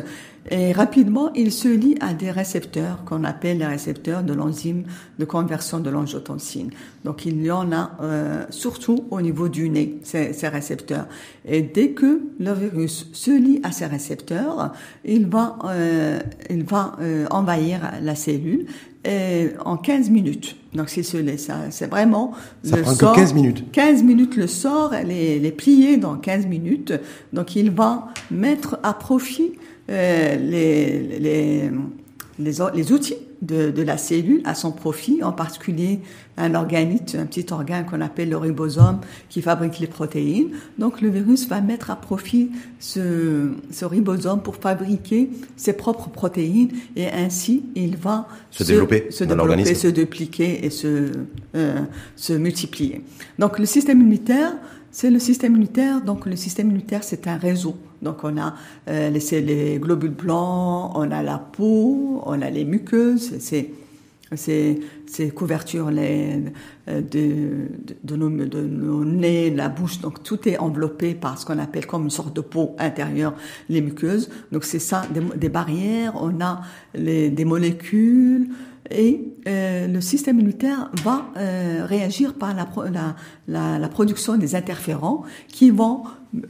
Et rapidement, il se lie à des récepteurs qu'on appelle les récepteurs de l'enzyme de conversion de l'angiotensine. Donc il y en a euh, surtout au niveau du nez, ces, ces, récepteurs. Et dès que le virus se lie à ces récepteurs, il va, euh, il va euh, envahir la cellule et en 15 minutes. Donc c'est ce, c'est vraiment ça le prend sort, que 15 minutes. 15 minutes le sort, elle est, elle est pliée dans 15 minutes. Donc il va mettre à profit euh, les, les, les, les, outils de, de, la cellule à son profit, en particulier un organite, un petit organe qu'on appelle le ribosome qui fabrique les protéines. Donc le virus va mettre à profit ce, ce ribosome pour fabriquer ses propres protéines et ainsi il va se, se développer, se, développer, se dupliquer et se, euh, se multiplier. Donc le système immunitaire, c'est le système immunitaire. Donc le système immunitaire, c'est un réseau. Donc on a euh, les, les, globules blancs, on a la peau, on a les muqueuses. C'est ces, ces couvertures les, de, de, nos, de nos nez, la bouche, donc tout est enveloppé par ce qu'on appelle comme une sorte de peau intérieure, les muqueuses. Donc c'est ça, des, des, barrières, on a les, des molécules, et euh, le système immunitaire va euh, réagir par la, la, la, la, production des interférents qui vont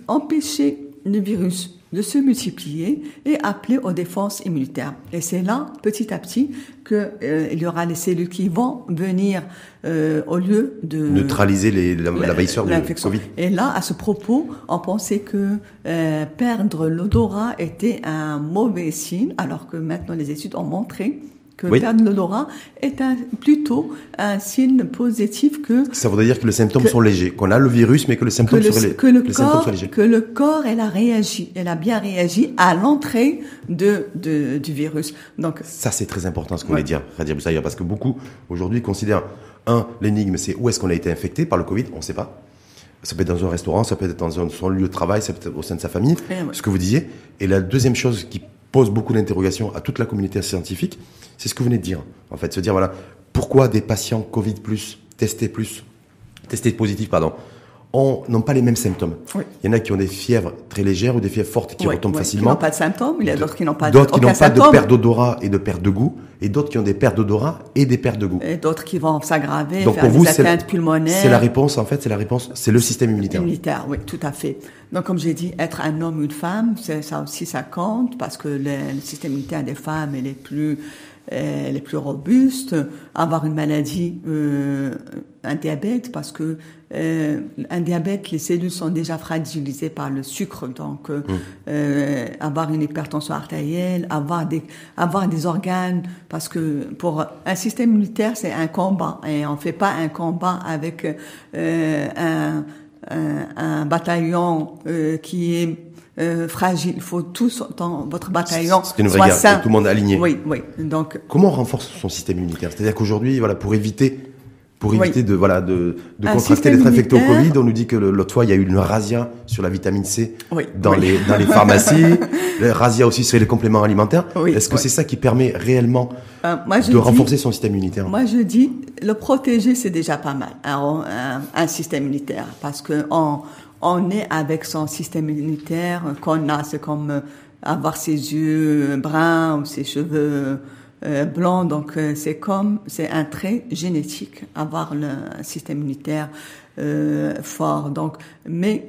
empêcher le virus de se multiplier et appeler aux défenses immunitaires. Et c'est là, petit à petit, qu'il euh, y aura les cellules qui vont venir euh, au lieu de neutraliser les, la, de Covid. Et là, à ce propos, on pensait que euh, perdre l'odorat était un mauvais signe, alors que maintenant les études ont montré que oui. perdre l'odorat est un, plutôt un signe positif que... Ça voudrait dire que les symptômes sont légers, qu'on a le virus, mais que les symptômes, le, sont, que le les corps, symptômes sont légers. Que le corps, elle a réagi, elle a bien réagi à l'entrée de, de, du virus. Donc Ça, c'est très important ce qu'on voulait dire, Radia Boussaïa, parce que beaucoup, aujourd'hui, considèrent, un, l'énigme, c'est où est-ce qu'on a été infecté par le Covid, on ne sait pas. Ça peut être dans un restaurant, ça peut être dans son lieu de travail, ça peut être au sein de sa famille, ouais. ce que vous disiez. Et la deuxième chose qui pose beaucoup d'interrogations à toute la communauté scientifique, c'est ce que vous venez de dire. En fait, se dire, voilà, pourquoi des patients Covid plus, testés plus, testés positifs, pardon, n'ont pas les mêmes symptômes. Oui. Il y en a qui ont des fièvres très légères ou des fièvres fortes qui oui, retombent oui, facilement. Qui n'ont pas de symptômes. Il y a d'autres qui n'ont pas D'autres qui n'ont pas de perte d'odorat et de perte de goût. Et d'autres qui ont des pertes d'odorat et des pertes de goût. Et d'autres qui vont s'aggraver, faire pour vous, des atteintes pulmonaires. C'est la réponse, en fait, c'est la réponse, c'est le système immunitaire. Immunitaire, oui, tout à fait. Donc, comme j'ai dit, être un homme ou une femme, ça aussi, ça compte parce que le, le système immunitaire des femmes, elle est plus, elle est plus robuste, avoir une maladie, euh, un diabète, parce que euh, un diabète, les cellules sont déjà fragilisées par le sucre, donc euh, mmh. euh, avoir une hypertension artérielle, avoir des avoir des organes, parce que pour un système immunitaire, c'est un combat, et on fait pas un combat avec euh, un, un, un bataillon qui est euh, fragile. Il faut tous dans votre bataillon C'est une vraie guerre, tout le monde aligné. Oui, oui. Donc comment on renforce son système immunitaire? C'est-à-dire qu'aujourd'hui, voilà, pour éviter pour éviter oui. de voilà de, de contracter d'être infecté au Covid, on nous dit que l'autre fois il y a eu une razzia sur la vitamine C oui. dans oui. les dans les pharmacies, le razzia aussi sur les compléments alimentaires. Est-ce que c'est ça qui permet réellement euh, moi, de renforcer son système immunitaire? Moi je dis le protéger c'est déjà pas mal un, un, un système immunitaire parce que on on est avec son système immunitaire qu'on a, c'est comme avoir ses yeux bruns ou ses cheveux euh, blancs. Donc euh, c'est comme, c'est un trait génétique, avoir le système immunitaire euh, fort. Donc, mais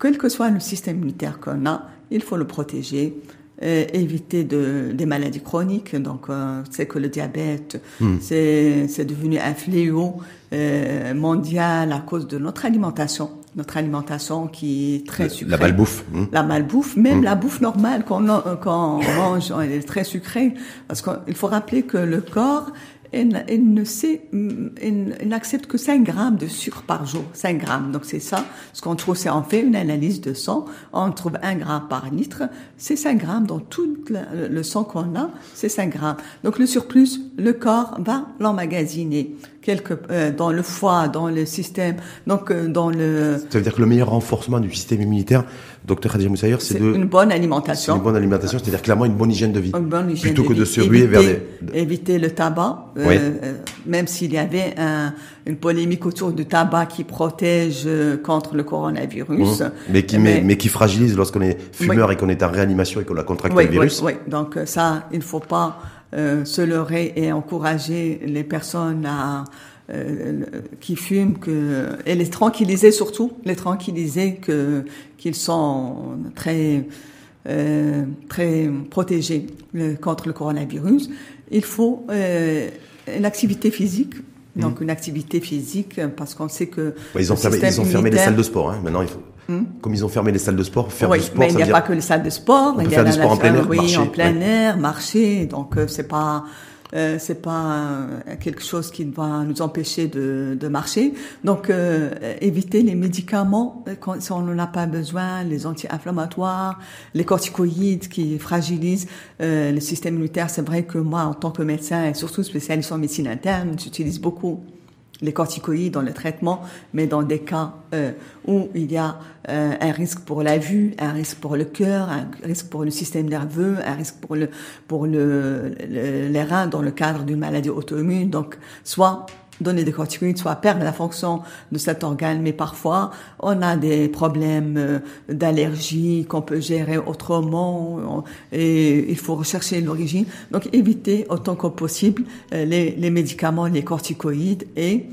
quel que soit le système immunitaire qu'on a, il faut le protéger. Euh, éviter de, des maladies chroniques. Donc, euh, c'est que le diabète, Hmm. mm. c'est devenu un fléau euh, mondial à cause de notre alimentation. Notre alimentation qui est très sucrée. La malbouffe. Mm. La malbouffe, même mm. la bouffe normale qu'on qu mange, elle est très sucrée. Parce qu'il faut rappeler que le corps, elle, elle ne sait, elle, elle n'accepte que 5 grammes de sucre par jour. 5 grammes. Donc c'est ça. Ce qu'on trouve, c'est on fait une analyse de sang. On trouve 1 gramme par litre. C'est 5 grammes dans tout le, sang qu'on a. C'est 5 grammes. Donc le surplus, le corps va l'emmagasiner quelque euh, dans le foie, dans le système, donc euh, dans le. Ça veut dire que le meilleur renforcement du système immunitaire, docteur Khadija Moussaïr, c'est de une bonne alimentation. Une bonne alimentation, c'est-à-dire clairement une bonne hygiène de vie. Une bonne hygiène plutôt de que vie. de se ruer vers des. Éviter le tabac, oui. euh, même s'il y avait un, une polémique autour du tabac qui protège euh, contre le coronavirus. Mmh. Mais qui mais, mais, qui fragilise lorsqu'on est fumeur oui. et qu'on est en réanimation et qu'on a contracté oui, le virus. Oui, oui, donc ça, il ne faut pas euh, se leurrer et encourager les personnes à euh, qui fument que et les tranquilliser surtout les tranquilliser que qu'ils sont très euh, très protégés contre le coronavirus il faut euh, l'activité physique donc mmh. une activité physique parce qu'on sait que ouais, ils ont fermé, ils ont fermé les salles de sport hein. maintenant il faut Mmh. Comme ils ont fermé les salles de sport, faire oui, du sport. mais il n'y a dire... pas que les salles de sport. On il peut y faire a du sport en plein air, oui, marcher, en plein ouais. air, marcher. Donc euh, c'est pas euh, c'est pas euh, quelque chose qui va nous empêcher de, de marcher. Donc euh, éviter les médicaments euh, quand, si on n'en a pas besoin, les anti-inflammatoires, les corticoïdes qui fragilisent euh, le système immunitaire. C'est vrai que moi, en tant que médecin et surtout spécialiste en médecine interne, j'utilise beaucoup les corticoïdes dans le traitement, mais dans des cas euh, où il y a euh, un risque pour la vue, un risque pour le cœur, un risque pour le système nerveux, un risque pour le pour le, les reins dans le cadre d'une maladie auto-immune. Donc, soit donner des corticoïdes, soit perdre la fonction de cet organe, mais parfois on a des problèmes euh, d'allergie qu'on peut gérer autrement et il faut rechercher l'origine. Donc éviter autant que possible euh, les, les médicaments, les corticoïdes et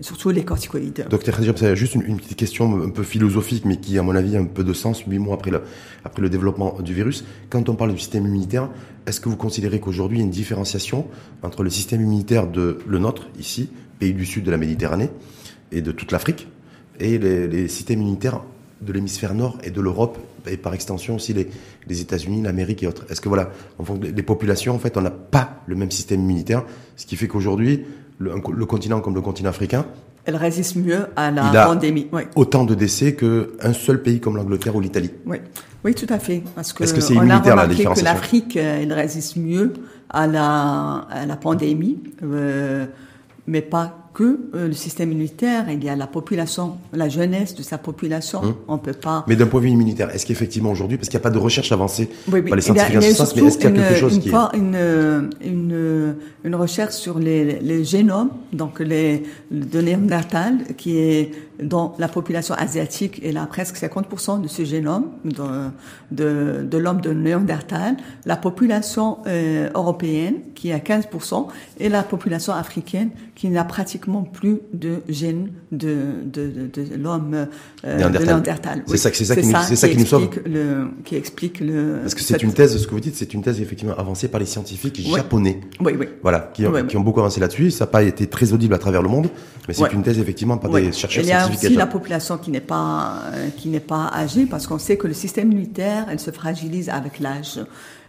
surtout les corticoïdes. Docteur Khadija, c'est juste une, petite question un peu philosophique, mais qui, à mon avis, a un peu de sens, huit mois après le, développement du virus. Quand on parle du système immunitaire, est-ce que vous considérez qu'aujourd'hui, il y a une différenciation entre le système immunitaire de le nôtre, ici, pays du sud de la Méditerranée, et de toute l'Afrique, et les, les systèmes immunitaires de l'hémisphère nord et de l'Europe, et par extension aussi les, les États-Unis, l'Amérique et autres? Est-ce que voilà, en fonction des populations, en fait, on n'a pas le même système immunitaire, ce qui fait qu'aujourd'hui, le, le, continent comme le continent africain, elle résiste mieux à la il a pandémie. Oui. Autant de décès qu'un seul pays comme l'Angleterre ou l'Italie. Oui. oui, tout à fait. Parce que, Est-ce que c'est immunitaire la différence que l'Afrique, elle résiste mieux à la, à la pandémie, euh, mais pas que euh, le système immunitaire, il y a la population, la jeunesse de sa population. Hum. On peut pas. Mais d'un point de vue immunitaire, est-ce qu'effectivement aujourd'hui, parce qu'il n'y a pas de recherche avancée oui, oui. par les scientifiques en ce sens, mais est-ce qu'il y a quelque une, chose une, qui est... une, une, une recherche sur les, les génomes, donc les, de Néandertal, qui est dans la population asiatique, elle a presque 50% de ce génome de, de, de l'homme de Néandertal, la population euh, européenne qui a 15% et la population africaine qui n'a pratiquement plus de gènes de, de, de, de l'homme euh, Néandertal. de Néandertal. C'est ça, c'est ça, qui, nous, c'est ça qui, nous sauve. Le, qui explique le. Parce que c'est une thèse, ce que vous dites, c'est une thèse effectivement avancée par les scientifiques Oui. japonais. Oui, oui. Voilà, qui, ont- Oui, qui ont beaucoup avancé là-dessus. Ça n'a pas été très audible à travers le monde, mais c'est une thèse effectivement par des chercheurs Il y a aussi la population qui n'est pas euh, qui n'est pas âgée parce qu'on sait que le système immunitaire elle se fragilise avec l'âge.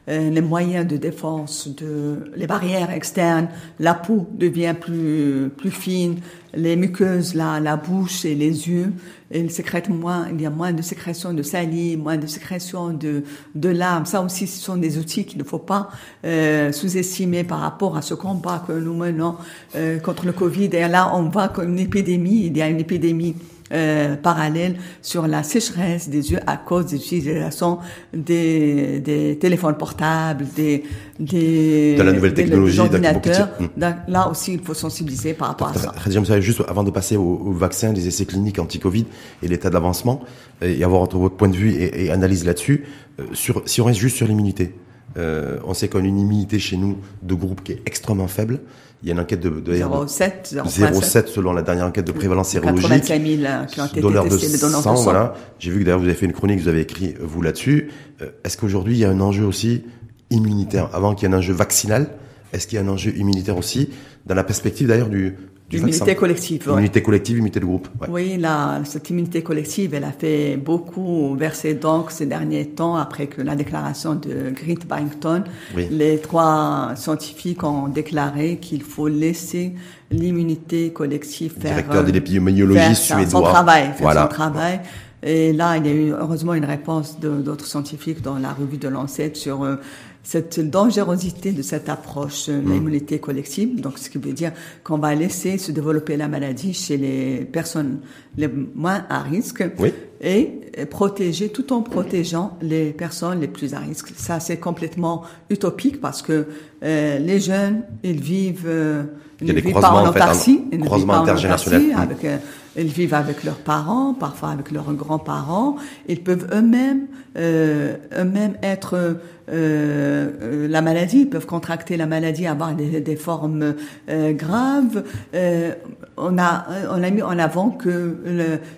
Euh, les moyens de défense, de les barrières externes, la peau devient plus plus fine, les muqueuses, la la bouche et les yeux, elles sécrètent moins, il y a moins de sécrétion de salive, moins de sécrétion de de larmes. Ça aussi, ce sont des outils qu'il ne faut pas euh, sous-estimer par rapport à ce combat que nous menons euh, contre le Covid. Et là, on voit qu'une épidémie, il y a une épidémie euh, parallèle sur la sécheresse des yeux à cause de l'utilisation des, des téléphones portables, des, des De la nouvelle des- technologie, ordinateurs. Mm. Donc, Là aussi, il faut sensibiliser par rapport à ça. Juste avant de passer au, au vaccin, les essais cliniques anti-Covid et l'état euh, et avoir votre, votre point de vue et, et analyse là-dessus, euh, sur, si on reste juste sur l'immunité, euh, on sait qu'on a une immunité chez nous de groupe qui est extrêmement faible. Il y a une enquête de, de 0,7, 0,7 selon la dernière enquête de prévalence sérologique. 85 000 euh, qui ont été de testés, de sang, sang. voilà. J'ai vu que d'ailleurs vous avez fait une chronique, vous avez écrit euh, vous là-dessus. Euh, Est-ce qu'aujourd'hui il y a un enjeu aussi immunitaire? Avant qu'il y ait un enjeu vaccinal Est-ce qu'il y a un enjeu immunitaire aussi? Dans la perspective d'ailleurs du, du L'immunité vaccin collective. ouais. Immunité collective, immunité de groupe. ouais. Oui, la, cette immunité collective, elle a fait beaucoup verser donc ces derniers temps après que la déclaration de Grete Barrington. Oui. Les trois scientifiques ont déclaré qu'il faut laisser l'immunité collective faire, Directeur de euh, l'épidémiologie faire sa- son suédois. travail, faire Voilà. son travail. Et là, il y a eu heureusement une réponse de- d'autres scientifiques dans la revue de Lancet sur euh, cette dangerosité de cette approche, euh, Mm. l'immunité collective. Donc, ce qui veut dire qu'on va laisser se développer la maladie chez les personnes les moins à risque Oui. et protéger tout en protégeant les personnes les plus à risque. Ça, c'est complètement utopique parce que euh, les jeunes, ils vivent, euh, ils Il y a ne des vivent pas croisements, en en fait, autarcie, un ils ne vivent croisement pas en intergénérationnel. autarcie, Mm. avec, euh, ils vivent avec leurs parents, parfois avec leurs grands-parents. Ils peuvent eux-mêmes, euh, eux-mêmes être euh, euh, la maladie. Ils peuvent contracter la maladie, avoir des, des formes euh, graves. Euh, on a, on a mis en avant que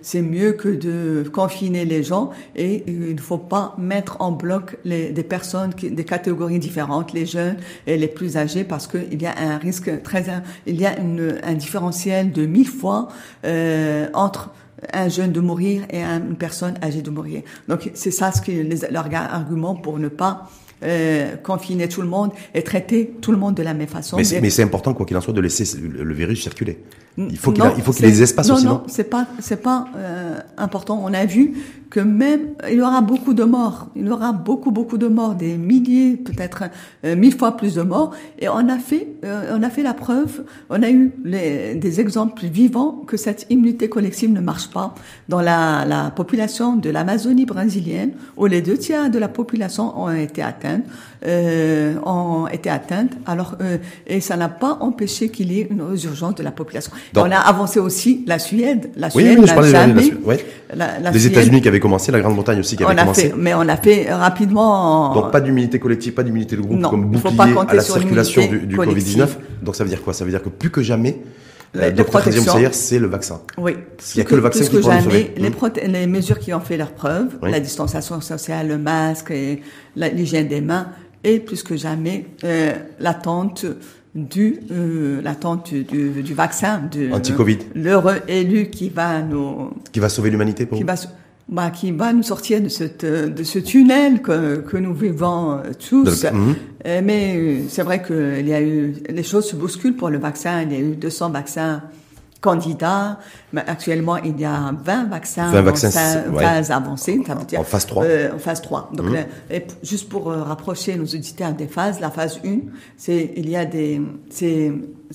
c'est mieux que de confiner les gens et il ne faut pas mettre en bloc les, des personnes, qui, des catégories différentes, les jeunes et les plus âgés, parce qu'il y a un risque très, il y a une, un différentiel de mille fois euh, entre un jeune de mourir et un- une personne âgée de mourir. Donc c'est ça ce qui est les, leur argument pour ne pas euh, confiner tout le monde et traiter tout le monde de la même façon. Mais, c'est- mais c'est important, quoi qu'il en soit, de laisser le virus circuler. Il faut qu'il il faut qu'il ait des espaces aussi, non Non, c'est pas, c'est pas euh, important. On a vu que même il y aura beaucoup de morts, il y aura beaucoup beaucoup de morts, des milliers, peut-être euh, mille fois plus de morts. Et on a fait, euh, on a fait la preuve, on a eu les, des exemples vivants que cette immunité collective ne marche pas dans la, la population de l'Amazonie brésilienne, où les deux tiers de la population ont été atteintes, euh, ont été atteintes. Alors euh, et ça n'a pas empêché qu'il y ait une urgence de la population. On a avancé aussi la Suède, la Suède oui, oui, jamais, la, la, les États-Unis qui avaient commencé, la Grande-Bretagne aussi qui avait commencé. mais on a fait rapidement. Donc pas d'immunité collective, pas d'immunité de groupe comme bouclier à la circulation du, du Covid-19. Donc ça veut dire quoi? Ça veut dire que plus que jamais, la protection, c'est le vaccin. Oui. Il n'y a que, le vaccin qui peut jamais, les, hmm. les mesures qui ont fait leur preuve, la distanciation sociale, le masque, l'hygiène des mains, et plus que jamais euh, l'attente du euh, l'attente du, du, vaccin de anti-Covid. L'heureux élu qui va nous qui va sauver l'humanité pour qui va bah, qui va nous sortir de, cette, de ce tunnel que, que nous vivons euh, tous. Mhm. Euh, mais c'est vrai que il y a eu les choses se bousculent pour le vaccin. Il y a eu 200 vaccins candidats. Mais actuellement, il y a 20 vaccins, 20 vaccins en phase avancée. Ça veut dire, en phase 3 euh, En phase 3. Donc, et juste pour euh, rapprocher nos auditeurs des phases, la phase 1, c'est il y a des... C'est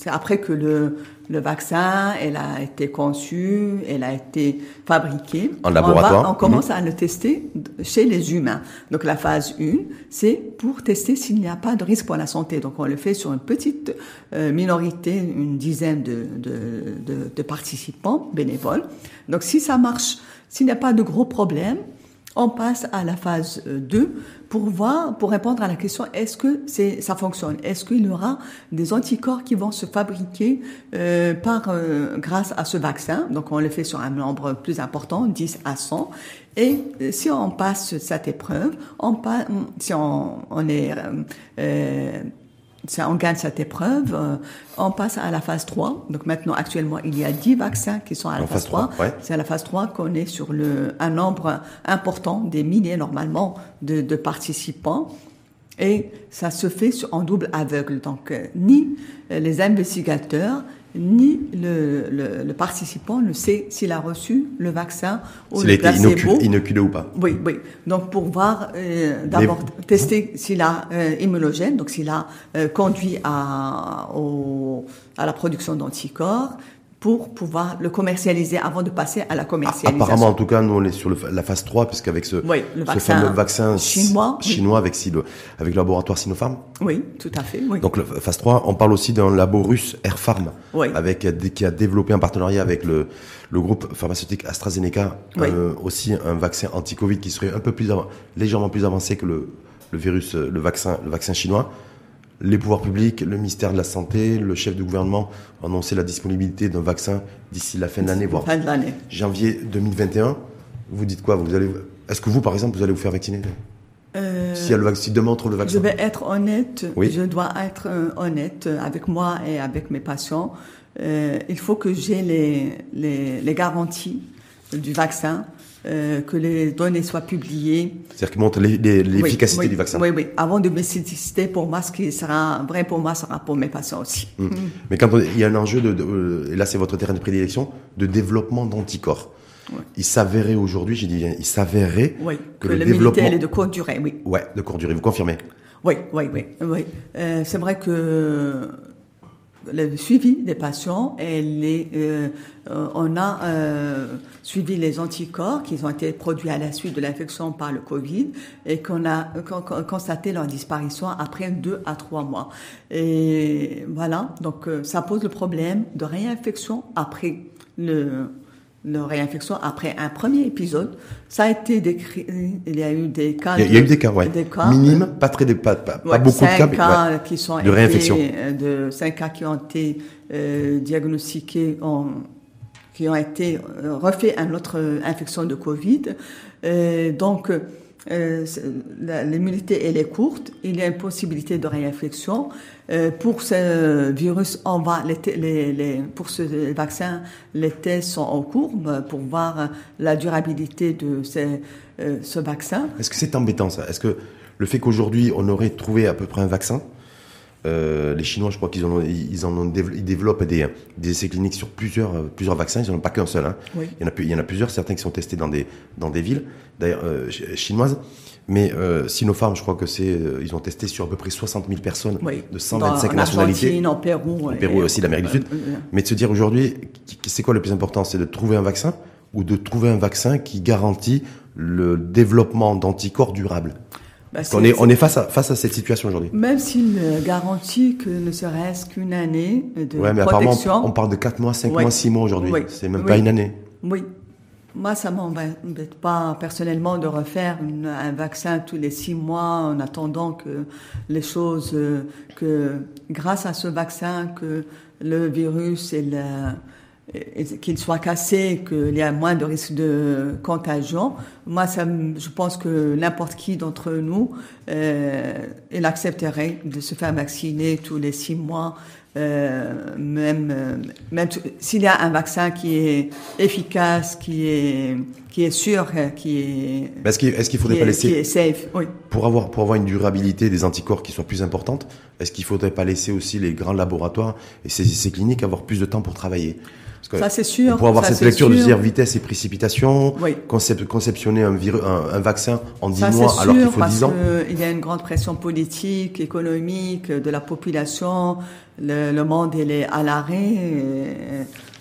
après que le, le vaccin, elle a été conçue, elle a été fabriquée. En laboratoire. On, commence mhm. à le tester chez les humains. Donc la phase 1, c'est pour tester s'il n'y a pas de risque pour la santé. Donc on le fait sur une petite euh, minorité, une dizaine de, de, de, de participants bénévoles. Donc si ça marche, s'il n'y a pas de gros problèmes, on passe à la phase 2 euh, pour voir, pour répondre à la question est-ce que c'est ça fonctionne? Est-ce qu'il y aura des anticorps qui vont se fabriquer euh, par euh, grâce à ce vaccin? Donc on le fait sur un nombre plus important, 10 à 100. Et si on passe cette épreuve, on passe, si on, est on gagne cette épreuve, euh, on passe à la phase 3. Donc maintenant, actuellement, il y a 10 vaccins qui sont à la phase, 3. C'est à la phase 3 qu'on est sur le, un nombre important, des milliers normalement, de, de participants. Et ça se fait en double aveugle. Donc, euh, ni les investigateurs, ni le, le, le, participant ne sait s'il a reçu le vaccin ou le. S'il a été inoculé, ou pas. Oui, oui. Donc pour voir, euh, d'abord tester s'il a euh, immunogène, donc s'il a euh, conduit à, au, à la production d'anticorps, pour pouvoir le commercialiser avant de passer à la commercialisation. Apparemment, en tout cas, nous, on est sur le, la phase 3, puisqu'avec ce, ce fameux vaccin chinois, chinois avec, avec le laboratoire Sinopharm. Oui, tout à fait. Oui. Donc, le phase 3, on parle aussi d'un labo russe, Airpharm, avec, qui a développé un partenariat avec le, le groupe pharmaceutique AstraZeneca, euh, aussi un vaccin anti-Covid qui serait un peu plus, légèrement plus avancé que le, le virus, le vaccin, le vaccin chinois les pouvoirs publics, le ministère de la Santé, le chef du gouvernement ont annoncé la disponibilité d'un vaccin d'ici la fin de l'année, voire fin de l'année. janvier 2021. Vous dites quoi? Vous allez Est-ce que vous, par exemple, vous allez vous faire vacciner? Euh, si, demain on trouve le vaccin. Je vais être honnête. Oui. Je dois être euh, honnête avec moi et avec mes patients. Euh, il faut que j'ai les, les, les garanties du vaccin euh, que les données soient publiées. C'est-à-dire qu'ils montrent l'efficacité du vaccin. Oui, oui. Avant de me citer pour moi, ce qui sera vrai pour moi sera pour mes patients aussi. Hum. Mais quand il y a un enjeu, de, et là c'est votre terrain de prédilection, de développement d'anticorps. Il s'avérait aujourd'hui, j'ai dit bien, il s'avérait que, le, développement est de courte durée, oui. Ouais, de courte durée. Vous confirmez? Oui, oui, oui, oui. Euh, c'est vrai que le suivi des patients, elle est, euh, on a euh, suivi les anticorps qui ont été produits à la suite de l'infection par le Covid et qu'on a constaté leur disparition après deux à trois mois. Et voilà, donc euh, ça pose le problème de réinfection après le de réinfection après un premier épisode. Ça a été décrit, il y a eu des cas. Il y a, eu des cas, ouais. Des cas, Minimes, pas très, pas, pas, beaucoup de cas, cas qui sont de réinfection. de cinq cas qui ont été euh, diagnostiqués en, qui ont été euh, refait une autre infection de Covid. Euh, donc, euh, l'immunité elle est courte, il y a une possibilité de réinfection. Euh, pour ce virus, on va les, pour ce vaccin, les tests sont en cours pour voir la durabilité de euh, ce vaccin. Est-ce que c'est embêtant ça? Est-ce que le fait qu'aujourd'hui on aurait trouvé à peu près un vaccin Euh, les Chinois, je crois qu'ils en ont, ils en ont ils développent des, des essais cliniques sur plusieurs, euh, plusieurs vaccins. Ils n'en ont pas qu'un seul. Hein. Oui. Il, y en a, il y en a plusieurs, certains qui sont testés dans des, dans des villes, d'ailleurs euh, ch- chinoises. Mais euh, Sinopharm, je crois que c'est, euh, ils ont testé sur à peu près 60 000 personnes Oui. de 125 Dans- en nationalités. En Pérou. En Pérou et aussi l'Amérique du Sud. euh, Mais de se dire aujourd'hui, c'est quoi le plus important? C'est de trouver un vaccin ou de trouver un vaccin qui garantit le développement d'anticorps durables? Bah, Parce qu'on c'est- est, on est face à, face à cette situation aujourd'hui. Même s'il garantit que ne serait-ce qu'une année de Ouais, mais apparemment, on parle de 4 mois, 5 Oui. mois, 6 mois aujourd'hui. Oui. C'est même pas une année. Oui. Moi, ça m'embête pas personnellement de refaire une- un vaccin tous les six mois en attendant que les choses, euh, que grâce à ce vaccin, que le virus et et qu'il soit cassé, qu'il y a moins de risque de contagion. Moi, ça, je pense que n'importe qui d'entre nous, euh, il accepterait de se faire vacciner tous les six mois, euh, même, euh, même s'il y a un vaccin qui est efficace, qui est, qui est sûr, qui est, est-ce qu'il qu'il qui faudrait pas est, qui laisser, est safe, oui. pour avoir, pour avoir une durabilité des anticorps qui soit plus importante, est-ce qu'il faudrait pas laisser aussi les grands laboratoires et ces cliniques avoir plus de temps pour travailler? Parce que Ça, c'est sûr. Pour avoir ça, cette lecture de dire vitesse et précipitation, Oui. concept- conceptionner un, viru- un, un vaccin en 10 Ça, c'est mois alors qu'il faut parce 10 ans. qu'il y a une grande pression politique, économique, de la population. Le, le monde, il est à l'arrêt. et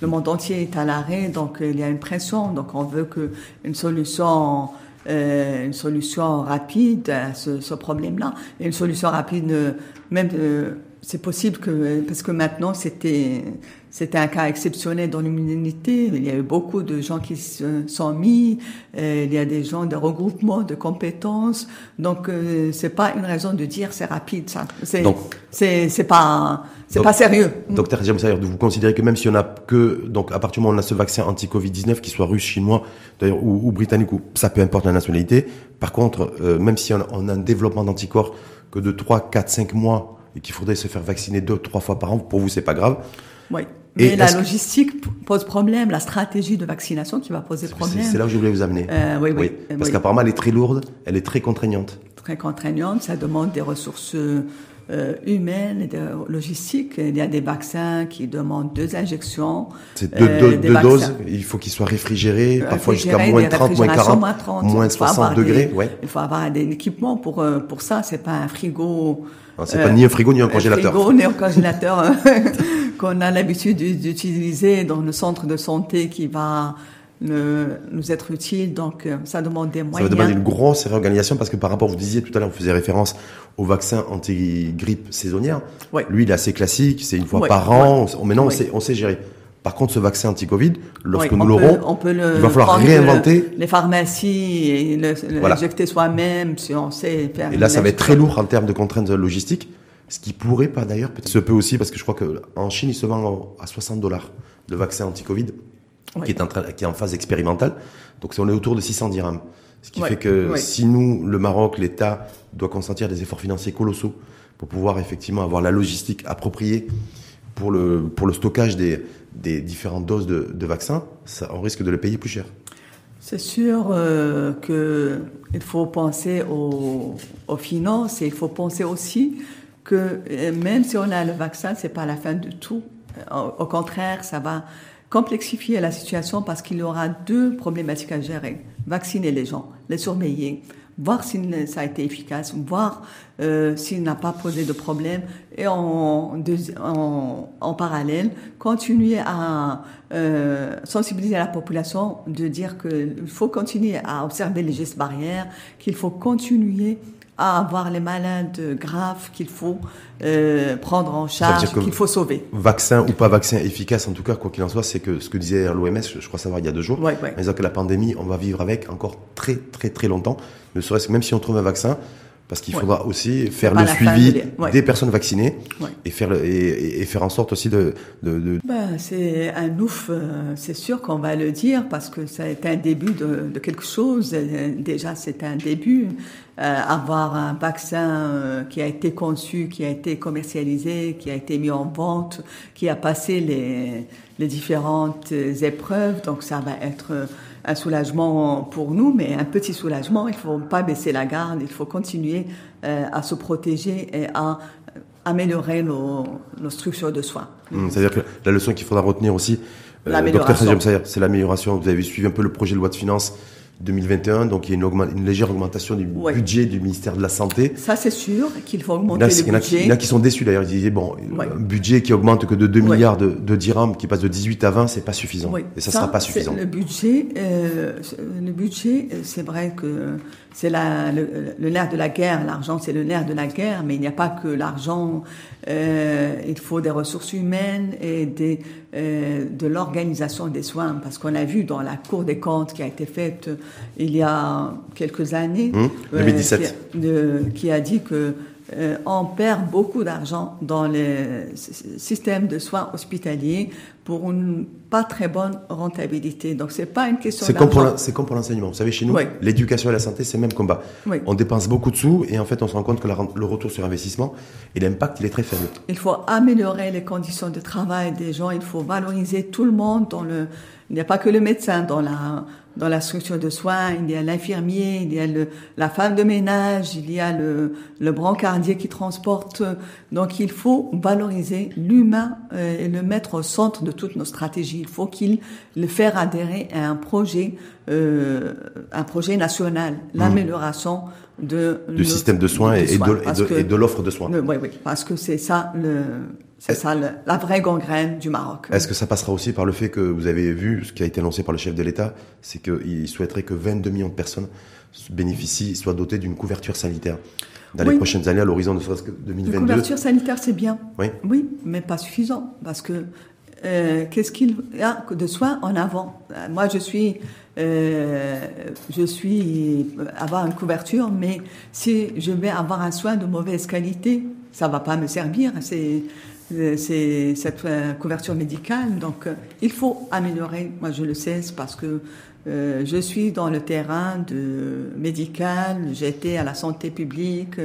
Le monde entier est à l'arrêt, donc il y a une pression. Donc on veut que une solution, euh, une solution rapide à ce, ce problème-là. Et une solution rapide, euh, même euh, c'est possible que parce que maintenant c'était c'était un cas exceptionnel dans l'immunité. Il y a eu beaucoup de gens qui se sont mis. euh, il y a des gens de regroupement de compétences. Donc euh, c'est pas une raison de dire c'est rapide. Ça, c'est c'est c'est pas c'est Donc- pas sérieux. Docteur James Sayer, vous considérez que même si on a que, donc à partir du moment où on a ce vaccin anti-Covid-19, qu'il soit russe, chinois, d'ailleurs, ou, ou britannique, ou ça peu importe la nationalité, par contre, euh, même si on a, on a un développement d'anticorps que de 3, 4, 5 mois, et qu'il faudrait se faire vacciner deux, trois fois par an, pour vous c'est pas grave. Oui. Et Mais la que- logistique pose problème, la stratégie de vaccination qui va poser problème. c'est là où je voulais vous amener. Euh, oui, oui. Euh, Parce oui. qu'apparemment elle est très lourde, elle est très contraignante. très contraignante, ça demande des ressources euh, humaines et de logistiques. Il y a des vaccins qui demandent deux injections. C'est deux, euh, doses, il faut qu'ils soient réfrigérés, parfois jusqu'à moins des 30, moins réfrigérations 40, moins 30. moins Il faut avoir 60 des- degrés, ouais. Il faut avoir des équipements pour, pour ça. C'est pas un frigo. Alors, C'est euh, pas ni un frigo ni un congélateur. frigo, ni un congélateur euh, qu'on a l'habitude d'utiliser dans le centre de santé qui va nous être utile. Donc, euh, ça demande des Ça moyens. va demander une grosse réorganisation parce que par rapport, vous disiez tout à l'heure, vous faisiez référence au vaccin anti-grippe saisonnière. Ouais. Lui, il est assez classique, c'est une fois Ouais, par an. ouais. On- Maintenant, on, sait, on sait gérer. Par contre, ce vaccin anti-Covid, lorsque Oui, nous on l'aurons, il va falloir réinventer. le- les pharmacies et Voilà. l'injecter soi-même si on sait faire. Et là, ça va être très lourd en termes de contraintes logistiques. Ce qui pourrait pas d'ailleurs, peut-être se peut aussi, parce que je crois qu'en Chine, il se vend à 60 dollars le vaccin anti-Covid, Oui. qui, est en train- qui est en phase expérimentale. Donc, on est autour de 600 dirhams. Ce qui fait que si nous, le Maroc, l'État, doit consentir des efforts financiers colossaux pour pouvoir effectivement avoir la logistique appropriée pour le, pour le stockage des, des différentes doses de, vaccins, on risque de le payer plus cher. C'est sûr euh, que il faut penser aux, aux finances et il faut penser aussi que euh, même si on a le vaccin, c'est pas la fin de tout. Au, au contraire, ça va complexifier la situation parce qu'il y aura deux problématiques à gérer. Vacciner les gens, les surveiller, voir si ça a été efficace, voir euh, s'il n'a pas posé de problème. Et en, en, en parallèle, continuer à euh, sensibiliser la population de dire qu'il faut continuer à observer les gestes barrières, qu'il faut continuer à avoir les malades graves qu'il faut euh, prendre en charge, qu'il faut sauver. Vaccin ou pas vaccin efficace, en tout cas, quoi qu'il en soit, c'est que ce que disait l'OMS, je crois savoir il y a deux jours, Ouais, ouais. en disant que la pandémie, on va vivre avec encore très très très longtemps, ne serait-ce que même si on trouve un vaccin, parce qu'il Ouais. faudra aussi faire le suivi de l'é- ouais. des personnes vaccinées Ouais. et faire le- et, faire en sorte aussi de, de, de- Ben, c'est un ouf, euh, c'est sûr qu'on va le dire parce que ça a été un début de, de quelque chose. Euh, Déjà, c'est un début. Euh, avoir un vaccin euh, qui a été conçu, qui a été commercialisé, qui a été mis en vente, qui a passé les, les différentes épreuves. Donc, ça va être euh, un soulagement pour nous, mais un petit soulagement. Il faut pas baisser la garde. Il faut continuer euh, à se protéger et à améliorer nos, nos structures de soins. Hum, C'est-à-dire que la leçon qu'il faudra retenir aussi, euh, docteur c'est l'amélioration. Vous avez suivi un peu le projet de loi de finances 2021, donc il y a une, une légère augmentation du budget du ministère de la Santé. Ça, c'est sûr qu'il faut augmenter le budget. Il y en a qui sont déçus d'ailleurs. Ils disaient, bon, un budget qui augmente que de 2 milliards de, de, dirhams, qui passe de 18 à 20, c'est pas suffisant. Et ça, ne sera pas suffisant. Le budget, euh, le budget, c'est vrai que c'est le, le, nerf de la guerre. L'argent, c'est le nerf de la guerre, mais il n'y a pas que l'argent. Euh, il faut des ressources humaines et des, euh, de l'organisation des soins, parce qu'on a vu dans la Cour des comptes qui a été faite euh, il y a quelques années, 2017, euh, qui, qui, a dit que euh, on perd beaucoup d'argent dans les systèmes de soins hospitaliers pour une pas très bonne rentabilité. Donc c'est pas une question C'est comme pour c'est comme pour l'enseignement. Vous savez chez nous, l'éducation et la santé c'est le même combat. On dépense beaucoup de sous et en fait on se rend compte que le retour sur investissement et l'impact il est très faible. Il faut améliorer les conditions de travail des gens. Il faut valoriser tout le monde dans le. Il n'y a pas que le médecin dans la dans la structure de soins, il y a l'infirmier, il y a le, la femme de ménage, il y a le, le brancardier qui transporte. Donc il faut valoriser l'humain euh, et le mettre au centre de toutes nos stratégies. Il faut qu'il le faire adhérer à un projet, euh, un projet national, mmh. l'amélioration de du système de soins, et, de, et de l'offre de soins. oui, oui, parce que c'est ça le c'est ça la vraie gangrène du Maroc. Est-ce que ça passera aussi par le fait que vous avez vu ce qui a été annoncé par le chef de l'État, c'est qu'il souhaiterait que 22 millions de personnes bénéficient, soient dotées d'une couverture sanitaire dans les prochaines années à l'horizon de 2022 Une couverture sanitaire, c'est bien. Oui. Oui, mais pas suffisant parce que euh, qu'est-ce qu'il y a de soins en avant? Moi, je suis, euh, je suis avoir une couverture, mais si je vais avoir un soin de mauvaise qualité, ça va pas me servir. C'est euh, c'est cette euh, couverture médicale. Donc, euh, il faut améliorer. Moi, je le sais parce que je suis dans le terrain de médical. J'étais à la santé publique.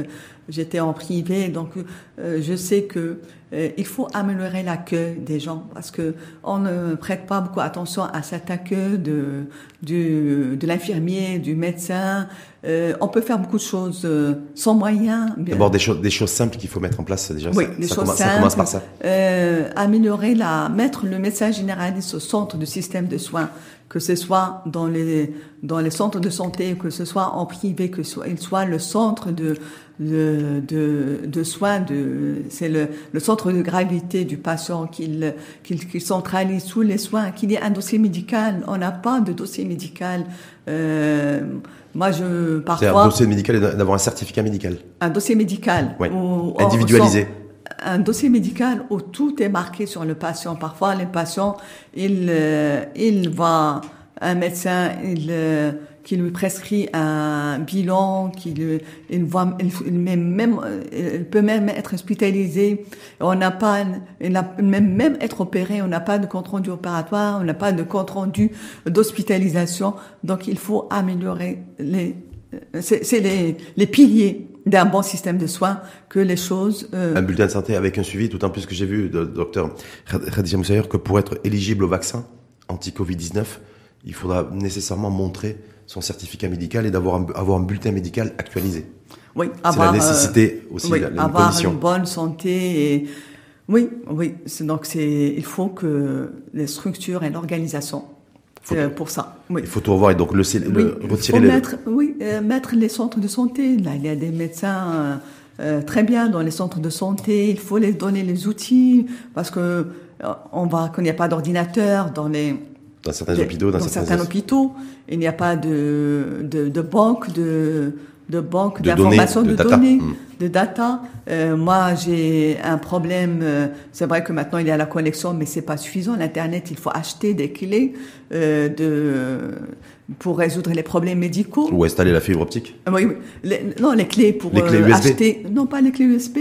J'étais en privé. Donc, je sais que il faut améliorer l'accueil des gens parce que on ne prête pas beaucoup attention à cet accueil de du, de l'infirmier, du médecin. Euh, on peut faire beaucoup de choses euh, sans moyens. D'abord des choses, des choses simples qu'il faut mettre en place déjà. Oui, des choses simples. Ça commence par ça. Euh, améliorer la, mettre le médecin généraliste au centre du système de soins, que ce soit dans les dans les centres de santé, que ce soit en privé, que ce soit, il soit le centre de de, de, de soins, de, c'est le, le centre de gravité du patient qu'il qu'il centralise tous les soins, qu'il y ait un dossier médical. On n'a pas de dossier médical. Euh, moi, je parfois. C'est un dossier médical et d'avoir un certificat médical. Un dossier médical. Oui. Individualisé. un dossier médical où tout est marqué sur le patient. Parfois, les patients, il, il va, un médecin, il, euh, qui lui prescrit un bilan, qui il voit, il, même, il peut même être hospitalisé. On n'a pas, il même, même être opéré, on n'a pas de compte rendu opératoire, on n'a pas de compte rendu d'hospitalisation. Donc, il faut améliorer les, c'est les, les piliers d'un bon système de soins que les choses... Euh... Un bulletin de santé avec un suivi, d'autant plus que j'ai vu, docteur Khadija Moussaïr, que pour être éligible au vaccin anti-Covid-19, il faudra nécessairement montrer son certificat médical et d'avoir un, avoir un bulletin médical actualisé. Oui, avoir la nécessité euh, aussi, oui, la, avoir une bonne santé. Et, oui, oui. Donc c'est, il faut que les structures et l'organisation c'est pour ça. Oui. Il faut tout revoir et donc le, le oui, retirer les... mettre, oui, euh, mettre les centres de santé. Là, il y a des médecins euh, euh, très bien dans les centres de santé. Il faut les donner les outils parce que euh, on va qu'il n'y a pas d'ordinateur dans les dans certains hôpitaux, dans, certains hôpitaux, il n'y a pas de, de, de banque de, de banque d'informations, de, de, données, hmm. de data. Euh, moi, j'ai un problème. Euh, c'est vrai que maintenant il y a la connexion, mais c'est pas suffisant. L'internet, il faut acheter des clés euh, de pour résoudre les problèmes médicaux. Ou installer la fibre optique. Oui, oui. non, les clés pour les clés USB. acheter. Non, pas les clés USB,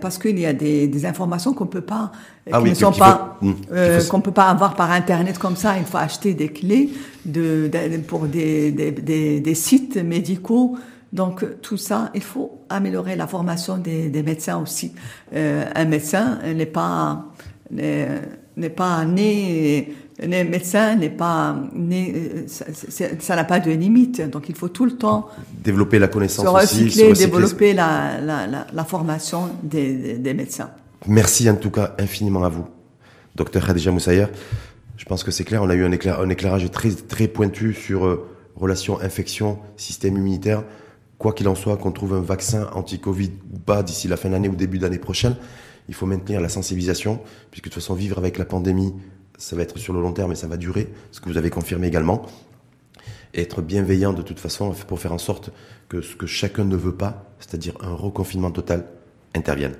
parce qu'il y a des, des informations qu'on peut pas, ah qui oui, ne sont pas, faut, hmm, qu'on peut pas avoir par internet comme ça. Il faut acheter des clés de, de pour des, des, des, des sites médicaux donc tout ça, il faut améliorer la formation des, des médecins aussi. Euh, un médecin n'est pas n'est pas né les médecins n'est pas, ça n'a pas de limite. Donc il faut tout le temps développer la connaissance se recycler, développer la, la, la, la formation des, des, médecins. Merci en tout cas infiniment à vous, docteur Khadija Moussayer. Je pense que c'est clair. On a eu un, un éclairage très très pointu sur euh, relations infection, système immunitaire. Quoi qu'il en soit, qu'on trouve un vaccin anti-Covid ou pas d'ici la fin d'année ou début d'année prochaine, il faut maintenir la sensibilisation, puisque de toute façon, vivre avec la pandémie, ça va être sur le long terme et ça va durer, ce que vous avez confirmé également. Et être bienveillant de toute façon pour faire en sorte que ce que chacun ne veut pas, c'est-à-dire un reconfinement total, intervienne.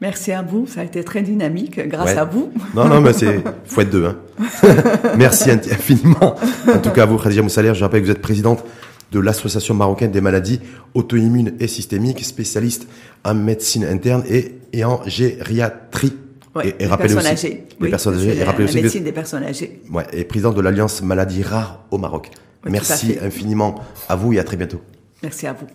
Merci à vous, ça a été très dynamique grâce à vous. Non, non, mais c'est faut être deux. Hein. Merci infiniment. En tout cas, à vous, Khadija Moussaler, je rappelle que vous êtes présidente de l'Association marocaine des maladies auto-immunes et systémiques, spécialiste en médecine interne et, et en gériatrie. Et, et rappelez aussi, âgées. Les personnes âgées. Et aussi la médecine des personnes âgées. Ouais, et président de l'Alliance maladies rares au Maroc. Merci infiniment à vous et à très bientôt. Merci à vous.